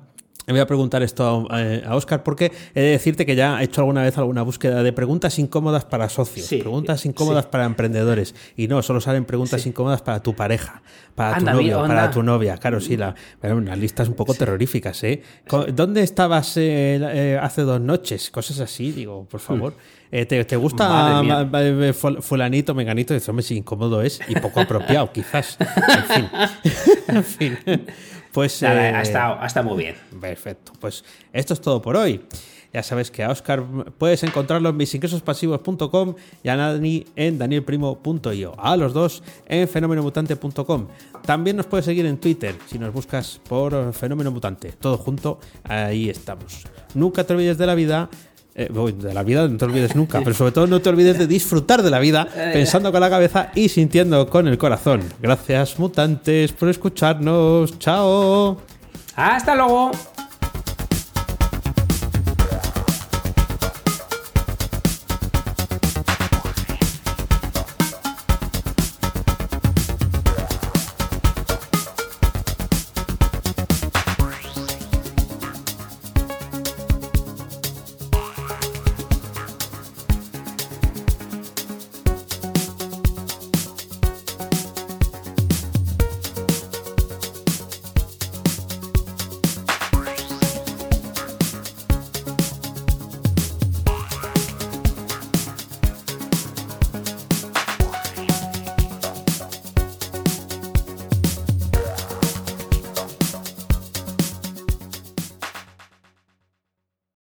le voy a preguntar esto a, Oscar porque he de decirte que ya he hecho alguna vez alguna búsqueda de preguntas incómodas para socios, preguntas incómodas para emprendedores. Y no, solo salen preguntas incómodas para tu pareja, para tu novio, para tu novia. Claro, sí, la, unas listas un poco terroríficas. ¿eh? ¿Dónde estabas eh, eh, hace dos noches? Cosas así, digo, por favor. Hmm. Eh, ¿te, gusta fulanito, meganito? Dices, hombre, si incómodo es y poco apropiado, quizás. En fin. en fin. Pues, ha, estado, muy bien. Perfecto. Pues esto es todo por hoy. Ya sabes que a Oscar puedes encontrarlo en misingresospasivos.com y a Dani en danielprimo.io. A los dos en fenomenomutante.com. También nos puedes seguir en Twitter si nos buscas por Fenómeno Mutante. Todo junto, ahí estamos. Nunca te olvides de la vida eh, de la vida no te olvides nunca, pero sobre todo no te olvides de disfrutar de la vida pensando con la cabeza y sintiendo con el corazón. Gracias mutantes por escucharnos. Chao. Hasta luego.